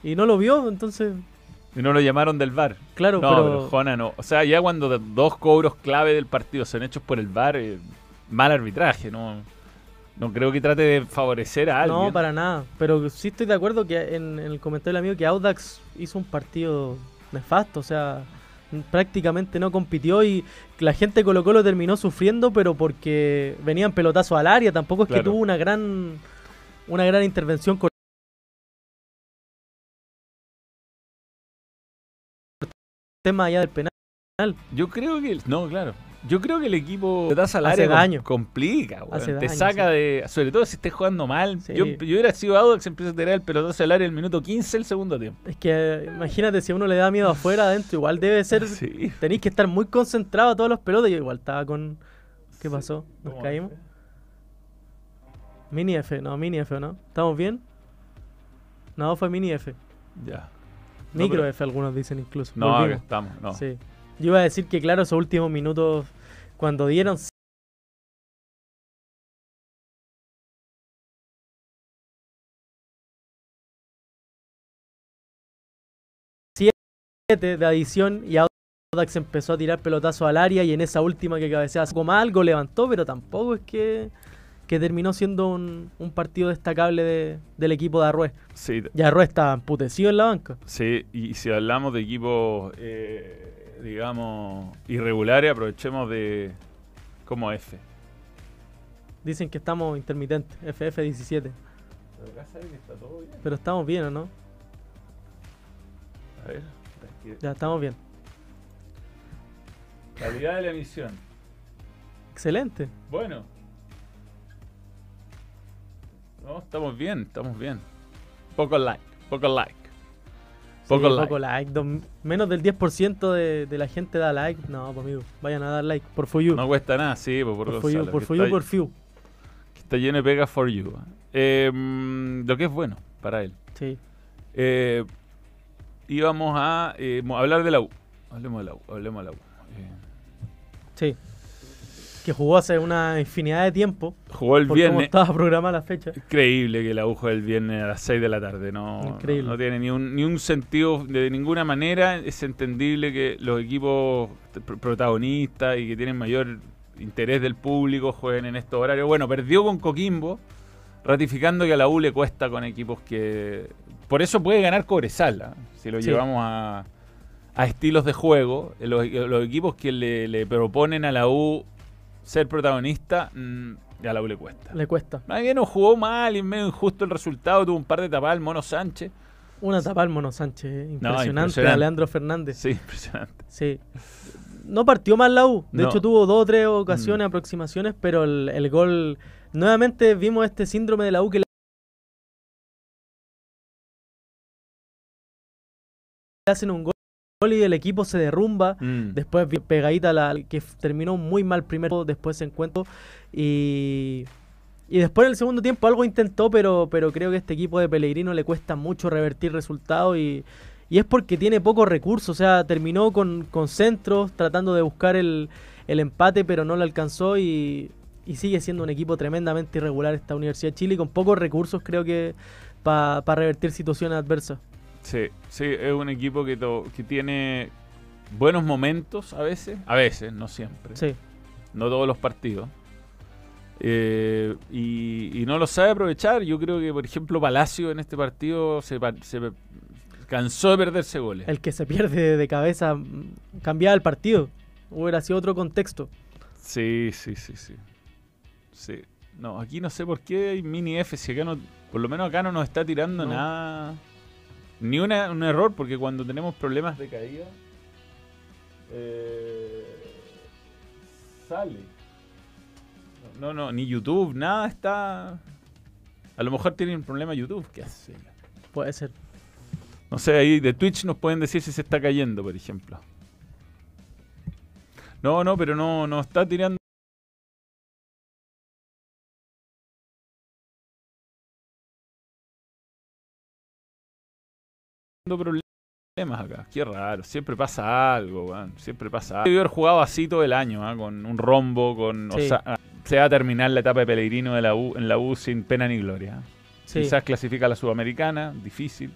Y no lo vio, entonces,
Y no lo llamaron del VAR.
claro,
no, pero,
pero,
Jona no. O sea, ya cuando dos cobros clave del partido son hechos por el VAR, eh, mal arbitraje, no. No creo que trate de favorecer a alguien.
no, para nada. Pero sí estoy de acuerdo que en, en el comentario del amigo que Audax hizo un partido nefasto, o sea, prácticamente no compitió y la gente Colo Colo terminó sufriendo, pero porque venían pelotazos al área, tampoco es
Claro.
que tuvo una gran una gran intervención con tema allá del penal.
Yo creo que. No, claro. Yo creo que el equipo te
Hace daño.
complica, weón.
Hace
Te
daño,
saca
sí.
de. Sobre todo si estés jugando mal.
Sí.
Yo, yo hubiera sido Audax, empiezo a tirar el pelotazo al área el minuto 15 el segundo tiempo.
Es que imagínate si a uno le da miedo afuera, adentro, igual debe ser. *laughs*
Sí.
Tenéis que estar muy concentrado a todos los pelotas. Yo igual estaba con. ¿Qué pasó? ¿Nos
¿Cómo
caímos? Mini F, no, mini F, ¿no? ¿Estamos bien? No, fue mini F.
Ya. No,
Micro
pero-
F, algunos dicen incluso.
No, estamos. No.
Sí. Yo iba a decir que, claro, esos últimos minutos, cuando dieron siete de adición y Audax empezó a tirar pelotazo al área y en esa última que cabeceaba mal, algo levantó, pero tampoco es que, que terminó siendo un, un partido destacable de- del equipo de Arrué.
Sí,
Y Arrué estaba emputecido en la banca.
sí, y si hablamos de equipos, eh, digamos, irregulares, aprovechemos de. como F.
Dicen que estamos intermitentes, FF17.
Pero acá sabe que está todo bien.
Pero estamos bien, ¿o no?
A ver.
Ya estamos bien.
Calidad de la emisión.
Excelente.
Bueno. No, estamos bien, estamos bien. Poco like, poco like. Poco
Sí,
like.
poco like. Dos- menos del 10% de, de la gente da like. No, pues amigo, vayan a dar like. Por for you.
No cuesta nada, sí, pues, por,
por for you, por for you, por few.
que está lleno de pega for you. Eh, mm, lo que es bueno para él.
Sí.
Eh, íbamos a eh, hablar de la U. Hablemos de la U, hablemos de la U. Eh,
Sí. Que jugó hace una infinidad de tiempo.
jugó el
cómo
viernes.
estaba programada la fecha.
Increíble que la U juegue el viernes a las 6 de la tarde. No,
Increíble.
no, no tiene ni un, ni un sentido de ninguna manera. Es entendible que los equipos pr- protagonistas y que tienen mayor interés del público jueguen en estos horarios. Bueno, perdió con Coquimbo, ratificando que a la U le cuesta con equipos que... Por eso puede ganar Cobresal, ¿ah? si lo
Sí.
llevamos a, a estilos de juego. Los, los equipos que le, le proponen a la U ser protagonista, mm, a la U le cuesta.
Le cuesta.
Más bien no jugó mal y medio injusto el resultado. Tuvo un par de tapadas el Mono Sánchez.
Una tapa al Mono Sánchez. eh, Impresionante.
impresionante.
A Leandro Fernández.
Sí, impresionante.
Sí. No partió mal la U. De
No.
hecho, tuvo dos o tres ocasiones,
Mm.
aproximaciones, pero el, el gol. Nuevamente vimos este síndrome de la U que le hacen un gol y el equipo se derrumba.
Mm.
Después pegadita la que terminó muy mal primero, después se encuentro. Y, y después en el segundo tiempo algo intentó, pero, pero creo que este equipo de Pellegrino le cuesta mucho revertir resultados y, y es porque tiene pocos recursos. O sea, terminó con, con centros, tratando de buscar el, el empate, pero no lo alcanzó y, y sigue siendo un equipo tremendamente irregular esta Universidad de Chile y con pocos recursos creo que para revertir situaciones adversas.
Sí, sí, es un equipo que, to- que tiene buenos momentos a veces. A veces, no siempre.
Sí,
No todos los partidos. Eh, y, y no lo sabe aprovechar. Yo creo que, por ejemplo, Palacio en este partido se, cansó de perderse goles.
el que se pierde de cabeza mm, cambiaba el partido. Hubiera sido otro contexto.
Sí, sí, sí, sí. Sí. No, aquí no sé por qué hay mini F. Si acá no, por lo menos acá no nos está tirando
No.
nada. Ni una- un error, porque cuando tenemos problemas de caída. eh, sale. No, no, ni YouTube, nada está. A lo mejor tienen un problema YouTube, ¿qué hace?
Puede ser.
No sé, ahí de Twitch nos pueden decir si se está cayendo, por ejemplo. No, no, pero no, no está tirando. Problemas acá. Qué raro, siempre pasa algo, weón. Siempre pasa algo. Debe haber jugado así todo el año, ¿ah? con un rombo, con.
Sí.
O sea, se va a terminar la etapa de Pellegrino de la U, en la U sin pena ni gloria. ¿ah?
Sí.
Quizás clasifica a la Sudamericana, difícil.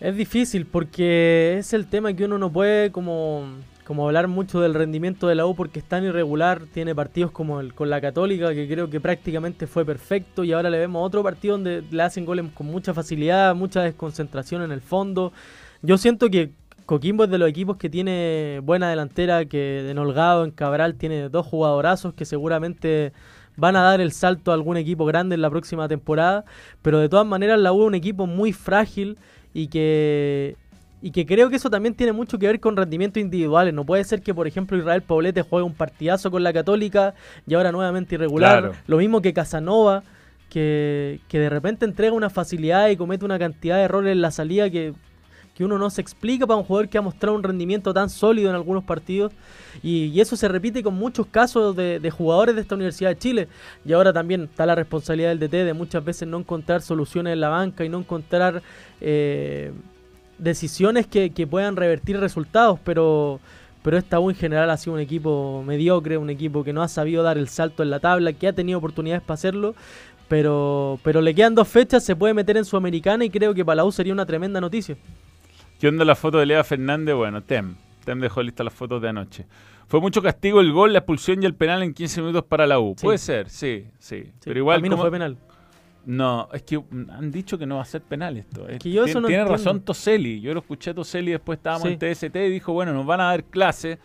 Es difícil porque es el tema que uno no puede como, como hablar mucho del rendimiento de la U porque es tan irregular. Tiene partidos como el con la Católica que creo que prácticamente fue perfecto y ahora le vemos otro partido donde le hacen goles con mucha facilidad, mucha desconcentración en el fondo. Yo siento que Coquimbo es de los equipos que tiene buena delantera, que en Holgado, en Cabral tiene dos jugadorazos que seguramente van a dar el salto a algún equipo grande en la próxima temporada, pero de todas maneras la U es un equipo muy frágil y que y que creo que eso también tiene mucho que ver con rendimientos individuales. No puede ser que, por ejemplo, Israel Poblete juegue un partidazo con la Católica y ahora nuevamente irregular.
Claro.
Lo mismo que Casanova, que, que de repente entrega una facilidad y comete una cantidad de errores en la salida que, que uno no se explica para un jugador que ha mostrado un rendimiento tan sólido en algunos partidos. Y, y eso se repite con muchos casos de, de jugadores de esta Universidad de Chile. Y ahora también está la responsabilidad del DT de muchas veces no encontrar soluciones en la banca y no encontrar eh, decisiones que, que puedan revertir resultados. Pero, pero esta U en general ha sido un equipo mediocre, un equipo que no ha sabido dar el salto en la tabla, que ha tenido oportunidades para hacerlo. Pero, pero le quedan dos fechas, se puede meter en Sudamericana y creo que para la U sería una tremenda noticia.
¿Qué onda la foto de Lea Fernández? Bueno, Tem. Tem dejó listas las fotos de anoche. Fue mucho castigo el gol, la expulsión y el penal en 15 minutos para la U.
Sí.
Puede ser, sí, sí.
Sí,
Pero igual
para mí no
como-
fue penal.
No, es que han dicho que no va a ser penal esto. Es
que yo eso no
tiene
entiendo.
razón Toselli. Yo lo escuché a Toselli después estábamos
Sí.
en TST y dijo, bueno, nos van a dar clase,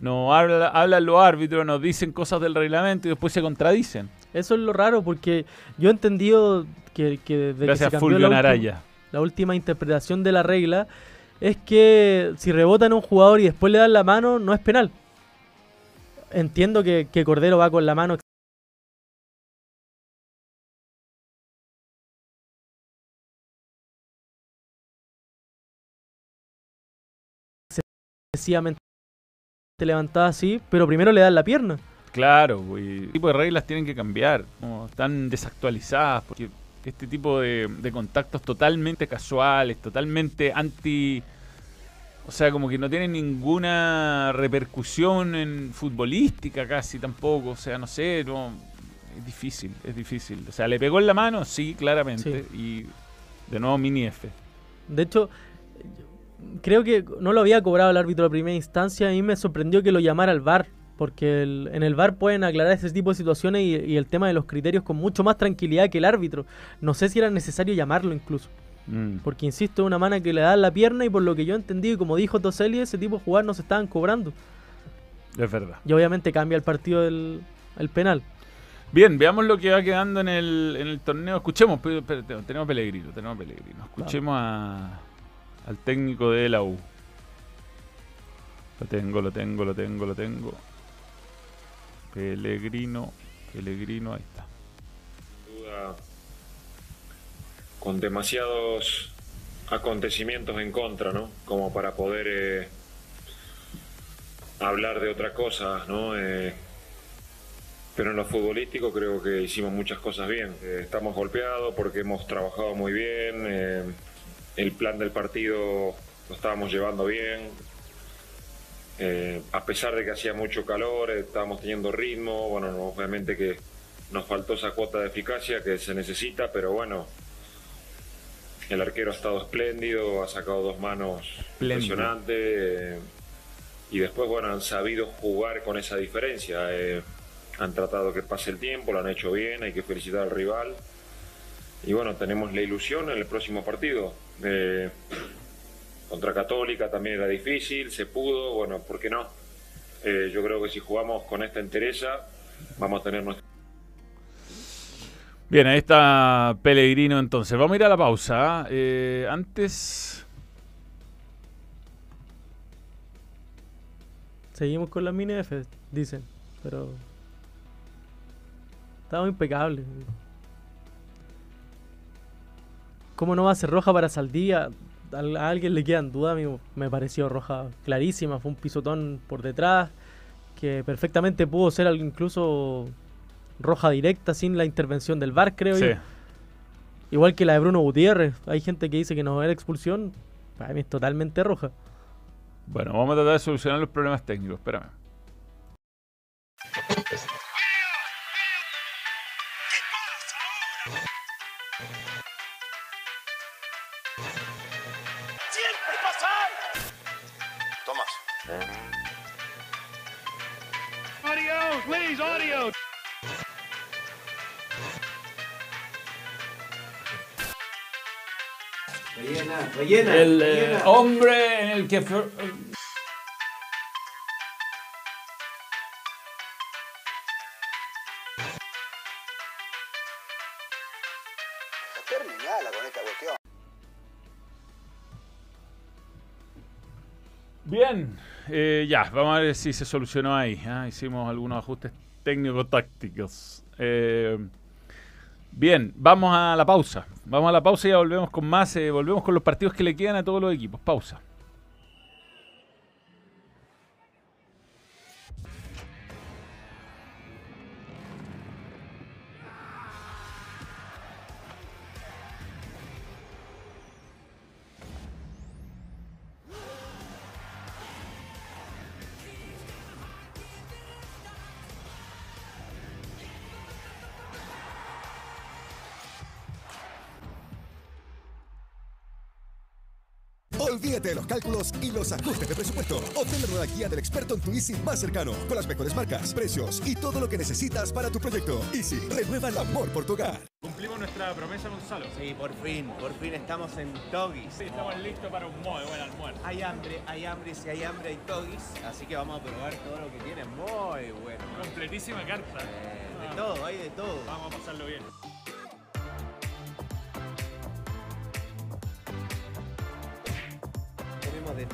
nos habla- hablan los árbitros, nos dicen cosas del reglamento y después se contradicen.
Eso es lo raro porque yo he entendido que, que desde que se
Gracias
cambió la última, la última interpretación de la regla es que si rebotan a un jugador y después le dan la mano, no es penal. Entiendo que, que Cordero va con la mano excesivamente levantada así, pero primero le dan la pierna.
Claro, güey. Este tipo de reglas tienen que cambiar. Están desactualizadas. Porque este tipo de, de contactos totalmente casuales, totalmente anti. O sea, como que no tienen ninguna repercusión en futbolística casi tampoco. O sea, no sé, no. Es difícil, es difícil. O sea, le pegó en la mano, sí, claramente. Y de nuevo mini F.
De hecho, creo que no lo había cobrado el árbitro de primera instancia. A mí me sorprendió que lo llamara al VAR. Porque el- en el VAR pueden aclarar ese tipo de situaciones y, y el tema de los criterios con mucho más tranquilidad que el árbitro. No sé si era necesario llamarlo incluso.
Mm.
Porque insisto, es una mano que le da la pierna y por lo que yo entendí, y como dijo Toselli, ese tipo de jugar no se estaban cobrando.
Es verdad.
Y obviamente cambia el partido del el penal.
Bien, veamos lo que va quedando en el, en el torneo. Escuchemos, pe- pe- tenemos Pellegrino, tenemos Pellegrino. Escuchemos a- al técnico de la U. Lo tengo, lo tengo, lo tengo, lo tengo. Pellegrino, Pellegrino, ahí está.
duda con demasiados acontecimientos en contra, ¿no? Como para poder eh, hablar de otra cosa, ¿no? Eh, pero en lo futbolístico creo que hicimos muchas cosas bien. Eh, estamos golpeados porque hemos trabajado muy bien. El plan del partido lo estábamos llevando bien. Eh, a pesar de que hacía mucho calor, eh, estábamos teniendo ritmo. Bueno, no, obviamente que nos faltó esa cuota de eficacia que se necesita, pero bueno, el arquero ha estado espléndido, ha sacado dos manos impresionantes. eh, y después, bueno, han sabido jugar con esa diferencia. eh, han tratado que pase el tiempo, lo han hecho bien, hay que felicitar al rival. Y bueno, tenemos la ilusión en el próximo partido. Eh, contra Católica también era difícil, se pudo, bueno, ¿por qué no? Eh, yo creo que si jugamos con esta entereza, vamos a tener nuestra...
Bien, ahí está Pellegrino entonces. Vamos a ir a la pausa. ¿ah? Eh, antes,
Seguimos con la mini F, dicen. Pero. Estaba impecable. ¿Cómo no va a ser roja para Saldía? a alguien le quedan dudas, a mí me pareció roja clarísima. Fue un pisotón por detrás que perfectamente pudo ser algo incluso roja directa sin la intervención del VAR, creo
Sí.
yo. Igual que la de Bruno Gutiérrez. Hay gente que dice que no era expulsión. Para mí es totalmente roja.
Bueno, vamos a tratar de solucionar los problemas técnicos. Espérame. El eh, hombre en el que...
Terminala con esta cuestión.
Bien, eh, ya, vamos a ver si se solucionó ahí. ah, Hicimos algunos ajustes técnico-tácticos. Eh, bien, vamos a la pausa. Vamos a la pausa y ya volvemos con más. eh, volvemos con los partidos que le quedan a todos los equipos. Pausa.
Olvídate de los cálculos y los ajustes de presupuesto. Obtén la nueva guía del experto en tu Easy más cercano, con las mejores marcas, precios y todo lo que necesitas para tu proyecto. Easy, renueva el amor por tu hogar.
Cumplimos nuestra promesa, Gonzalo.
Sí, por fin, por fin estamos en Togis.
Sí, estamos listos para un muy buen almuerzo.
Hay hambre, hay hambre, si hay hambre hay Togis, así que vamos a probar todo lo que tiene, muy bueno.
Completísima carta.
Eh, de todo, hay de todo.
Vamos a pasarlo bien.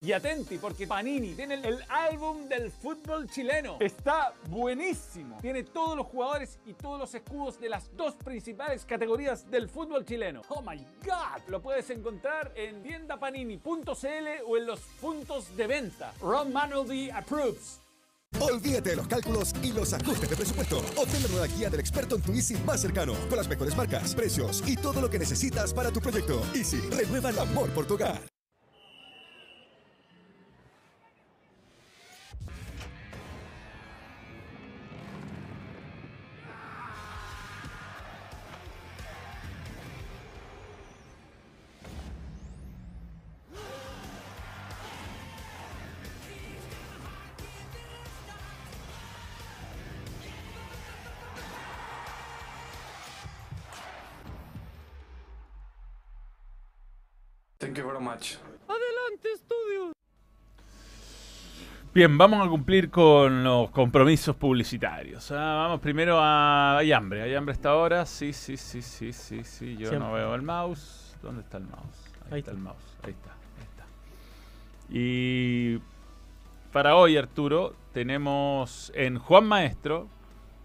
Y atenti, porque Panini tiene el álbum del fútbol chileno. Está buenísimo. Tiene todos los jugadores y todos los escudos de las dos principales categorías del fútbol chileno. Oh my God. Lo puedes encontrar en tiendapanini.cl o en los puntos de venta. Ron Manuel approves.
Olvídate de los cálculos y los ajustes de presupuesto. Obtén la nueva guía del experto en tu Easy más cercano, con las mejores marcas, precios y todo lo que necesitas para tu proyecto. Easy, renueva el amor por tu hogar.
Thank you very much.
Bien, vamos a cumplir con los compromisos publicitarios. Ah, vamos primero a Hay hambre. ¿Hay hambre hasta ahora? Sí, sí, sí, sí, sí, sí. Yo
Siempre.
no veo el mouse. ¿Dónde está el mouse? Ahí,
Ahí
está
está.
el mouse. Ahí está, ahí está. Y para hoy, Arturo, tenemos en Juan Maestro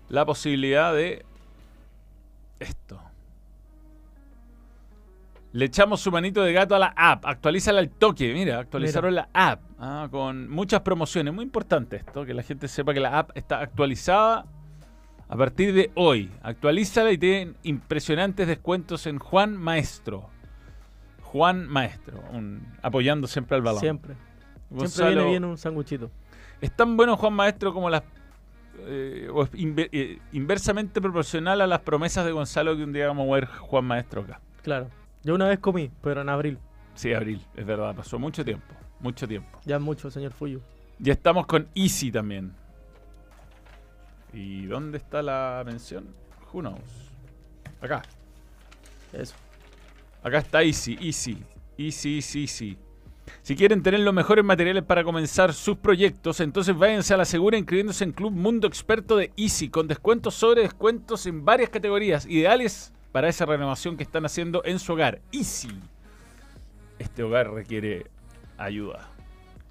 la posibilidad de esto. Le echamos su manito de gato a la app. Actualízala al toque. Mira, actualizaron la app. ah, con muchas promociones. Muy importante esto, que la gente sepa que la app está actualizada a partir de hoy. Actualízala y tienen impresionantes descuentos en Juan Maestro. Juan Maestro, un- apoyando siempre al balón.
Siempre. Siempre
Gonzalo,
viene bien un sanguchito.
es tan bueno Juan Maestro como las eh, o es inve- eh, inversamente proporcional a las promesas de Gonzalo que un día vamos a ver Juan Maestro acá.
Claro. Yo una vez comí, pero en abril.
Sí, abril, es verdad, pasó mucho tiempo, mucho tiempo.
Ya es mucho, señor Fuyu.
Ya estamos con Easy también. ¿Y dónde está la mención? Who knows? Acá.
Eso.
Acá está Easy, Easy. Easy, Easy, Easy. Si quieren tener los mejores materiales para comenzar sus proyectos, entonces váyanse a la segura inscribiéndose en Club Mundo Experto de Easy, con descuentos sobre descuentos en varias categorías, ideales para esa renovación que están haciendo en su hogar. Easy. este hogar requiere ayuda.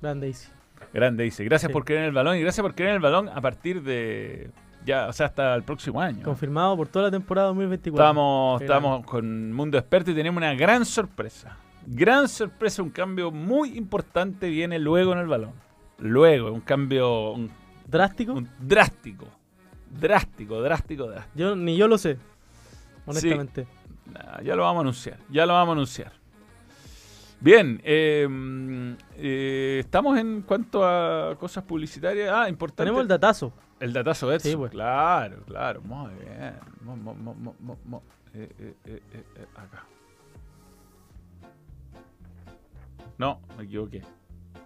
Grande Daisy.
Grande dice. Gracias
Sí.
por creer en el balón y gracias por creer en el balón a partir de ya, o sea, hasta el próximo año.
Confirmado por toda la temporada 2024.
Estamos,
Qué
estamos con Mundo Experto y tenemos una gran sorpresa. Gran sorpresa, un cambio muy importante viene luego en el balón. Luego, un cambio un-
¿Drástico?
un drástico. Drástico, drástico, drástico.
Yo, ni yo lo sé. Honestamente.
Nah, ya lo vamos a anunciar, ya lo vamos a anunciar. Bien, eh, mm, eh, estamos en cuanto a cosas publicitarias. Ah, importante.
Tenemos el datazo.
El datazo de
Sí, pues.
claro, claro, muy bien. Mo- mo- mo- mo- mo- mo- eh, eh, eh, eh, eh, acá. No, me equivoqué.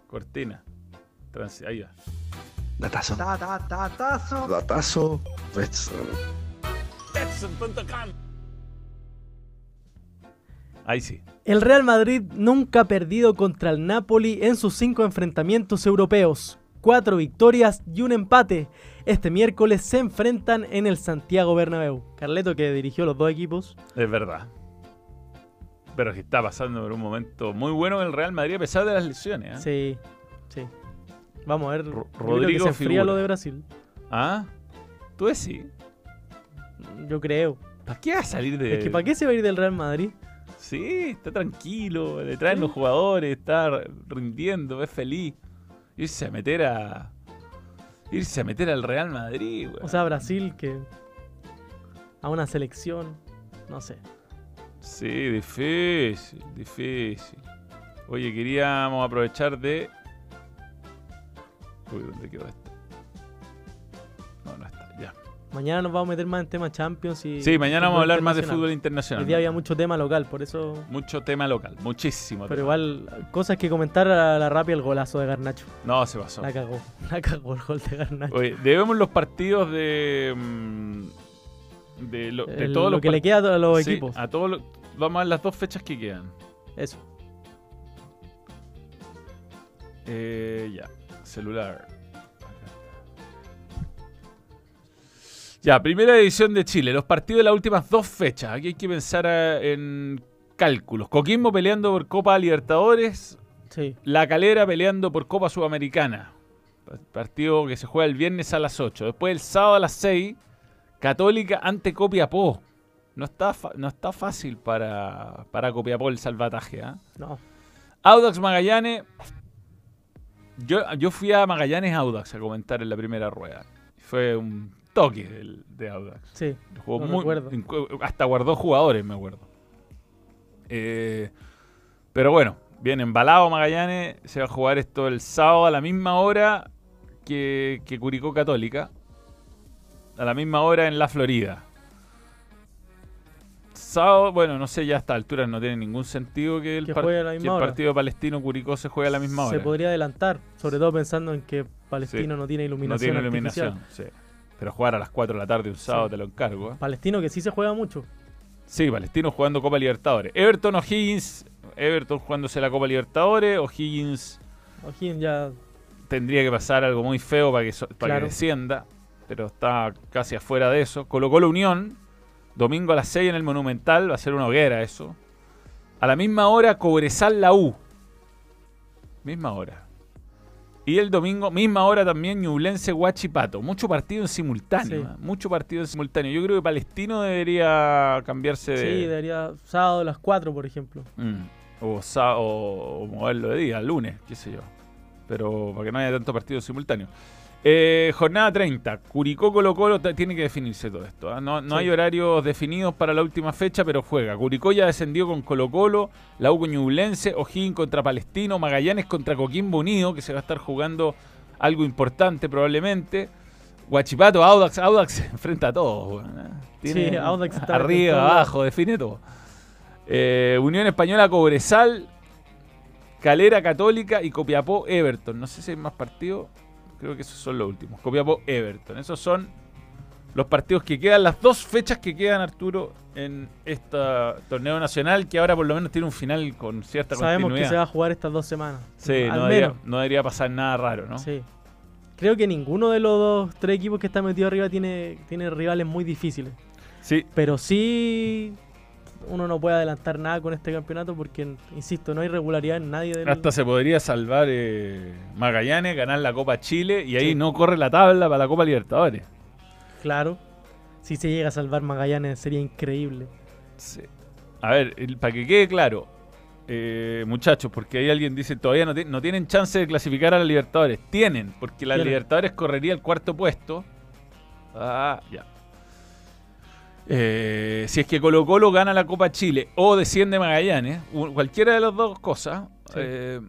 Cortina. Transi- ahí va.
Datazo.
datazo.
Datazo. Betson.
Betson.com. Ahí sí.
El Real Madrid nunca ha perdido contra el Napoli en sus cinco enfrentamientos europeos. Cuatro victorias y un empate. Este miércoles se enfrentan en el Santiago Bernabéu. Carleto, que dirigió los dos equipos.
Es verdad. Pero que está pasando por un momento muy bueno en el Real Madrid a pesar de las lesiones. ¿eh?
Sí, sí. Vamos a ver. Que
Rodrigo
se enfría
figura.
lo de Brasil.
¿Ah? ¿Tú decís?
Yo creo.
¿Para qué va a salir de.?
Es que ¿para qué se va a ir del Real Madrid?
Sí, está tranquilo, le traen los jugadores, está rindiendo, es feliz. Irse a meter a. Irse a meter al Real Madrid, weón.
O sea, Brasil que. A una selección. No sé.
Sí, difícil, difícil. Oye, queríamos aprovechar de. Uy, ¿dónde quedó esto? No, no está.
Mañana nos vamos a meter más en temas Champions y.
Sí, mañana vamos a hablar más de
internacional.
fútbol
Hoy
internacional.
día había mucho tema local, por eso.
Mucho tema local, muchísimo.
Pero
tema.
igual, cosas que comentar a la rápida el golazo de Garnacho.
No, se pasó.
La cagó. *laughs* La cagó el gol de Garnacho.
Oye, debemos los partidos de. mm, De, lo- de
El- lo
los
que le queda a los
Sí,
equipos.
A todos los- vamos a ver las dos fechas que quedan.
Eso.
Eh, ya, celular. Ya, primera edición de Chile. Los partidos de las últimas dos fechas. Aquí hay que pensar eh, en cálculos. Coquimbo peleando por Copa Libertadores.
Sí.
La Calera peleando por Copa Sudamericana. Pa- Partido que se juega el viernes a las 8. Después el sábado a las 6. Católica ante Copiapó. No está, no está fácil para, para Copiapó el salvataje. ¿ah?
No.
Audax Magallanes. Yo, yo fui a Magallanes Audax a comentar en la primera rueda. Fue un toque del- de Audax.
Sí.
Jugó
lo
muy-
recuerdo.
hasta guardó jugadores, me acuerdo. Eh, pero bueno, bien embalado Magallanes. Se va a jugar esto el sábado a la misma hora que, que Curicó Católica. A la misma hora en la Florida. Sábado, bueno, no sé, ya a esta altura no tiene ningún sentido que el,
Que
par- el partido palestino Curicó se juegue a la misma hora.
Se podría adelantar, sobre todo pensando en que Palestino
Sí.
no tiene
no
iluminación.
tiene iluminación.
artificial.
sí. Pero jugar a las 4 de la tarde un sábado
Sí.
te lo encargo. ¿eh?
Palestino que sí se juega mucho.
Sí, Palestino jugando Copa Libertadores. Everton O'Higgins. Everton jugándose la Copa Libertadores. O'Higgins
O'Higgins ya.
tendría que pasar algo muy feo para que, so- para
Claro.
que descienda. Pero está casi afuera de eso. Colocó la Unión. Domingo a las 6 en el Monumental. Va a ser una hoguera eso. A la misma hora, Cobresal la U. Misma hora. Y el domingo, misma hora también, Ñublense Huachipato. Mucho partido en simultáneo.
Sí.
¿eh? Mucho partido en simultáneo. Yo creo que Palestino debería cambiarse de.
Sí, debería. Sábado a las 4, por ejemplo.
Mm. O, sa- o, o moverlo de día, lunes, qué sé yo. Pero para que no haya tanto partido simultáneo. Eh, jornada 30. Curicó Colo Colo tiene que definirse todo esto. ¿ah? No, no
Sí.
hay horarios definidos para la última fecha, pero juega. Curicó ya descendió con Colo Colo, la U Ñublense, O'Higgins contra Palestino, Magallanes contra Coquimbo Unido, que se va a estar jugando algo importante probablemente. Guachipato, Audax, Audax *laughs* se enfrenta a todos. ¿eh?
Sí, Audax está
arriba, abajo, define todo. Eh, Unión Española Cobresal, Calera Católica y Copiapó Everton. No sé si hay más partidos. Creo que esos son los últimos. Copiapó Everton. Esos son los partidos que quedan, las dos fechas que quedan, Arturo, en este torneo nacional, que ahora por lo menos tiene un final con cierta
Sabemos que se va a jugar estas dos semanas.
Sí,
Al
no debería,
menos.
no debería pasar nada raro, ¿no?
Sí. Creo que ninguno de los dos, tres equipos que están metidos arriba tiene, tiene rivales muy difíciles.
Sí.
Pero sí. Uno no puede adelantar nada con este campeonato porque, insisto, no hay regularidad en nadie del...
Hasta se podría salvar eh, Magallanes, ganar la Copa Chile y ahí no corre la tabla para la Copa Libertadores.
Claro. Si se llega a salvar Magallanes sería increíble.
Sí. A ver, para que quede claro, eh, muchachos, porque ahí alguien dice todavía no, ti- no tienen chance de clasificar a la Libertadores. Tienen, porque la
Tienen.
Libertadores correría el cuarto puesto. Ah, ya. Eh, si es que Colo Colo gana la Copa Chile o desciende Magallanes, cualquiera de las dos cosas, eh,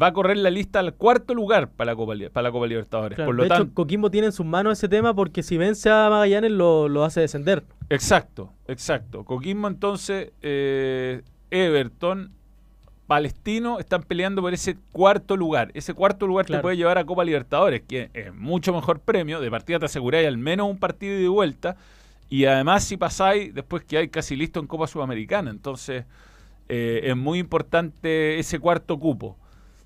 va a correr la lista al cuarto lugar para la Copa, para la Copa Libertadores.
Claro,
Por lo
de hecho,
tanto,
Coquimbo tiene en sus manos ese tema porque si vence a Magallanes lo, lo hace descender.
Exacto, exacto. Coquimbo entonces, eh, Everton, Palestino están peleando por ese cuarto lugar. Ese cuarto lugar te
Claro.
puede llevar a Copa Libertadores, que es mucho mejor premio. De partida te aseguráis al menos un partido de vuelta. Y además si pasáis, después que hay casi listo en Copa Sudamericana. Entonces eh, es muy importante ese cuarto cupo.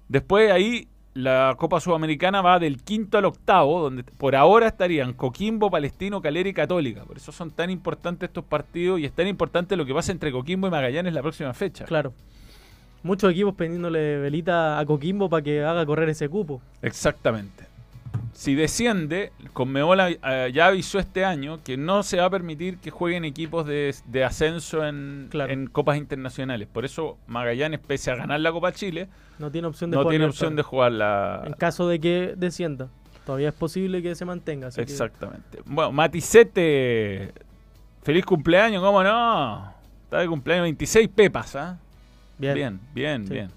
Después ahí la Copa Sudamericana va del quinto al octavo, donde por ahora estarían Coquimbo, Palestino, Calera y Católica. Por eso son tan importantes estos partidos y es tan importante lo que pasa entre Coquimbo y Magallanes la próxima fecha.
Claro. Muchos equipos pendiéndole velita a Coquimbo para que haga correr ese cupo.
Exactamente. Si desciende, Conmebol eh, ya avisó este año que no se va a permitir que jueguen equipos de, de ascenso en, en copas internacionales. Por eso Magallanes, pese a ganar la Copa Chile,
No tiene opción de
no
jugar
tiene opción de jugar la...
En caso de que descienda. Todavía es posible que se mantenga. así que-
Exactamente. Bueno, Maticete, feliz cumpleaños, ¿cómo no? Está de cumpleaños 26 pepas, ¿ah?
Bien.
Bien, bien,
Sí.
bien.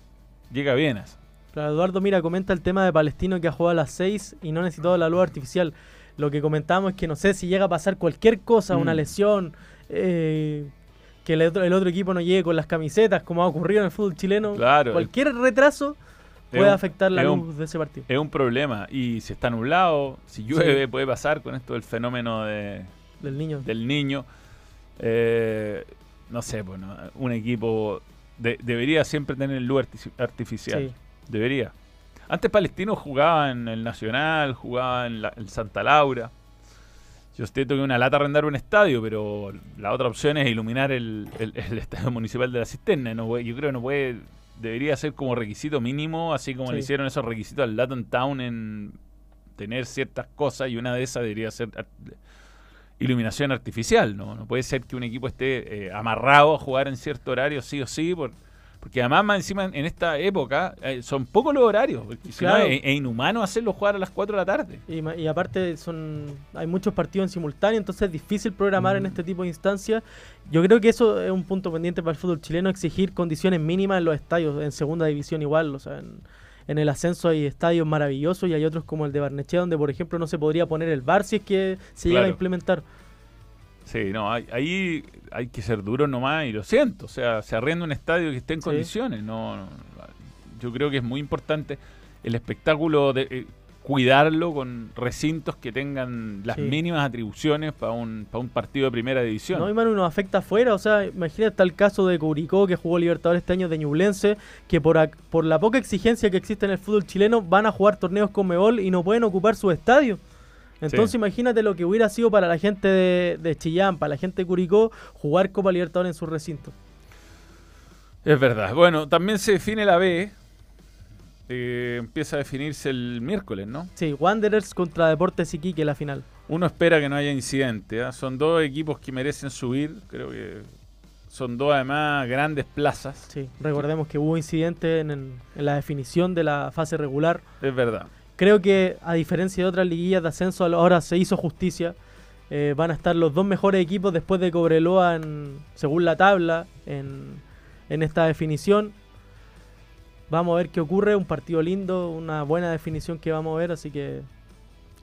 Llega bien eso.
Claro, Eduardo, mira, comenta el tema de Palestino que ha jugado a las 6 y no ha necesitado la luz artificial. Lo que comentamos es que no sé si llega a pasar cualquier cosa, una
Mm.
lesión, eh, que el otro, el otro equipo no llegue con las camisetas, como ha ocurrido en el fútbol chileno.
Claro.
Cualquier retraso puede
un-
afectar la luz
un-
de ese partido.
Es un problema. Y si está nublado, si llueve,
Sí.
puede pasar con esto del fenómeno de,
Del niño.
del niño. Eh, no sé, bueno, un equipo de- debería siempre tener luz artificial.
Sí.
Debería. Antes Palestino jugaba en el Nacional, jugaba en la- el Santa Laura. Yo estoy que una lata arrendar un estadio, pero la otra opción es iluminar el, el- el *laughs* estadio municipal de la cisterna. No yo creo que no puede, debería ser como requisito mínimo, así como le hicieron esos requisitos al Latin Town en tener ciertas cosas y una de esas debería ser iluminación artificial. No, no puede ser que un equipo esté eh, amarrado a jugar en cierto horario sí o sí, por- porque además más encima en esta época eh, son pocos los horarios, porque si no es, es inhumano hacerlo jugar a las 4 de la tarde.
Y, aparte son hay muchos partidos en simultáneo, entonces es difícil programar
Mm.
en este tipo de instancias. Yo creo que eso es un punto pendiente para el fútbol chileno, exigir condiciones mínimas en los estadios, en segunda división igual, o sea, en, en el ascenso hay estadios maravillosos y hay otros como el de Barnechea donde por ejemplo no se podría poner el bar si es que se llega a implementar.
Sí, no, hay- ahí hay que ser duro nomás y lo siento. O sea, se arrienda un estadio que esté en
Sí.
condiciones. No, no, yo creo que es muy importante el espectáculo de eh, cuidarlo con recintos que tengan las
Sí.
mínimas atribuciones para un, para un partido de primera división.
No, y Manu, nos afecta afuera. O sea, imagínate está el caso de Curicó, que jugó Libertadores este año de Ñublense, que por, ac- por la poca exigencia que existe en el fútbol chileno, van a jugar torneos con Mebol y no pueden ocupar su estadio. Entonces
Sí.
imagínate lo que hubiera sido para la gente de, de Chillán, para la gente de Curicó, jugar Copa Libertadores en su recinto.
Es verdad. Bueno, también se define la B. Eh, empieza a definirse el miércoles, ¿no?
Sí, Wanderers contra Deportes Iquique la final.
Uno espera que no haya incidente. ¿ah? Son dos equipos que merecen subir. Creo que son dos además grandes plazas.
Sí, recordemos que hubo incidente en, en- en la definición de la fase regular.
Es verdad.
Creo que a diferencia de otras liguillas de ascenso, ahora se hizo justicia. Eh, van a estar los dos mejores equipos después de Cobreloa en- según la tabla en, en esta definición. Vamos a ver qué ocurre, un partido lindo, una buena definición que vamos a ver, así que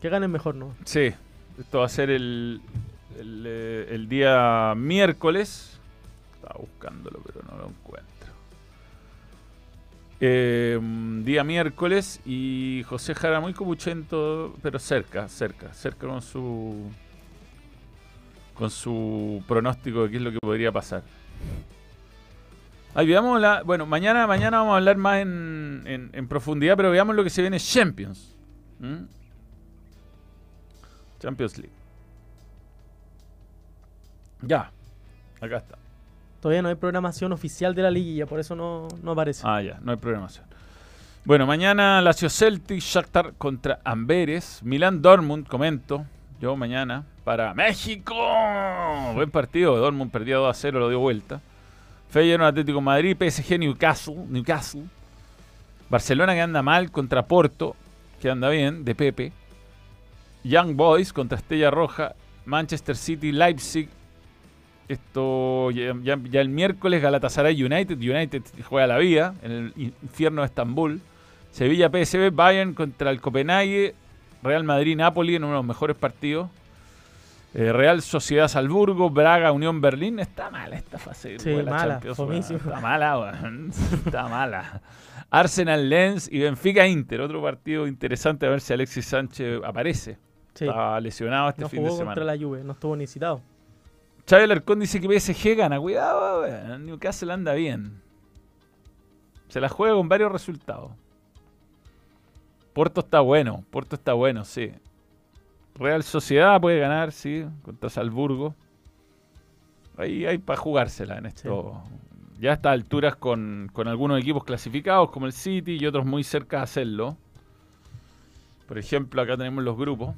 que ganen mejor, ¿no?
Sí, esto va a ser el, el, eh, el día miércoles. Estaba buscándolo, pero no lo encuentro. Eh, día miércoles y José Jara muy copuchento, pero cerca, cerca, cerca con su con su pronóstico de qué es lo que podría pasar. Ahí veamos la. Bueno, mañana, mañana vamos a hablar más en, en- profundidad, pero veamos lo que se viene Champions. Champions League. Ya. Acá está.
Todavía no hay programación oficial de la liguilla, por eso no, no aparece.
Ah, ya, no hay programación. Bueno, mañana Lazio Celtic, Shakhtar contra Amberes, Milán Dortmund, comento yo mañana para México. Buen partido, Dortmund perdió 2 a 0, lo dio vuelta. Feyenoord Atlético Madrid, PSG Newcastle, Newcastle. Barcelona que anda mal contra Porto, que anda bien, de Pepe. Young Boys contra Estrella Roja, Manchester City, Leipzig. Esto ya, ya- ya el miércoles Galatasaray United, United juega la vida en el infierno de Estambul. Sevilla PSV, Bayern contra el Copenhague, Real Madrid Napoli en uno de los mejores partidos. Eh, Real Sociedad Salzburgo, Braga, Unión Berlín. Está mala esta fase. de
Sí,
grupo de la
mala,
Champions. Está mala. Está mala. Arsenal Lens y Benfica Inter. Otro partido interesante a ver si Alexis Sánchez aparece.
Sí.
Está lesionado este
no
fin de semana.
contra la Juve, no estuvo ni citado.
Xavi Alarcón dice que PSG gana. Cuidado, weón. Newcastle anda bien. Se la juega con varios resultados. Porto está bueno. Porto está bueno, sí. Real Sociedad puede ganar, sí, contra Salzburgo. Ahí hay para jugársela en esto. Ya a estas alturas con, con algunos equipos clasificados como el City y otros muy cerca de hacerlo. Por ejemplo, acá tenemos los grupos.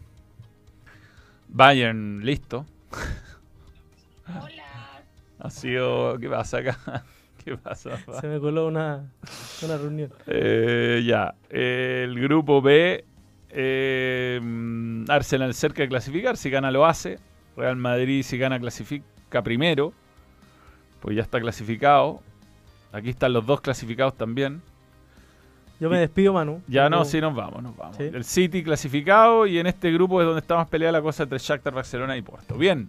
Bayern, listo. *laughs* Ha sido. ¿Qué pasa acá? *laughs* ¿Qué pasa? papá?
Se me coló una, una reunión.
Eh, ya. Eh, el grupo B. eh, Arsenal cerca de clasificar. Si gana, lo hace. Real Madrid, si gana, clasifica primero. Pues ya está clasificado. Aquí están los dos clasificados también.
Yo me despido, Manu.
Ya no, sí, nos vamos, nos vamos.
Sí.
El City clasificado y en este grupo es donde está más peleada la cosa entre Shakhtar, Barcelona y Porto. Bien.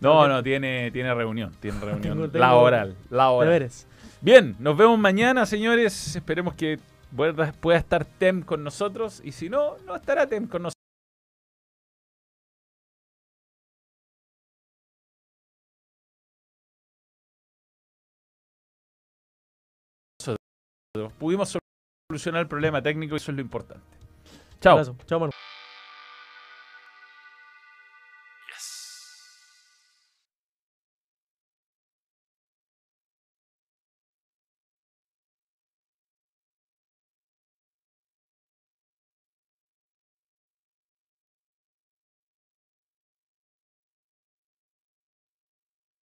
No, no, tiene, tiene reunión, tiene *laughs* reunión laboral, laboral. Bien, nos vemos mañana, señores. Esperemos que pueda, estar Tem con nosotros y si no, no estará Tem con nosotros. Pudimos solucionar el problema técnico y eso es lo importante. Chao.
Chao, Manu.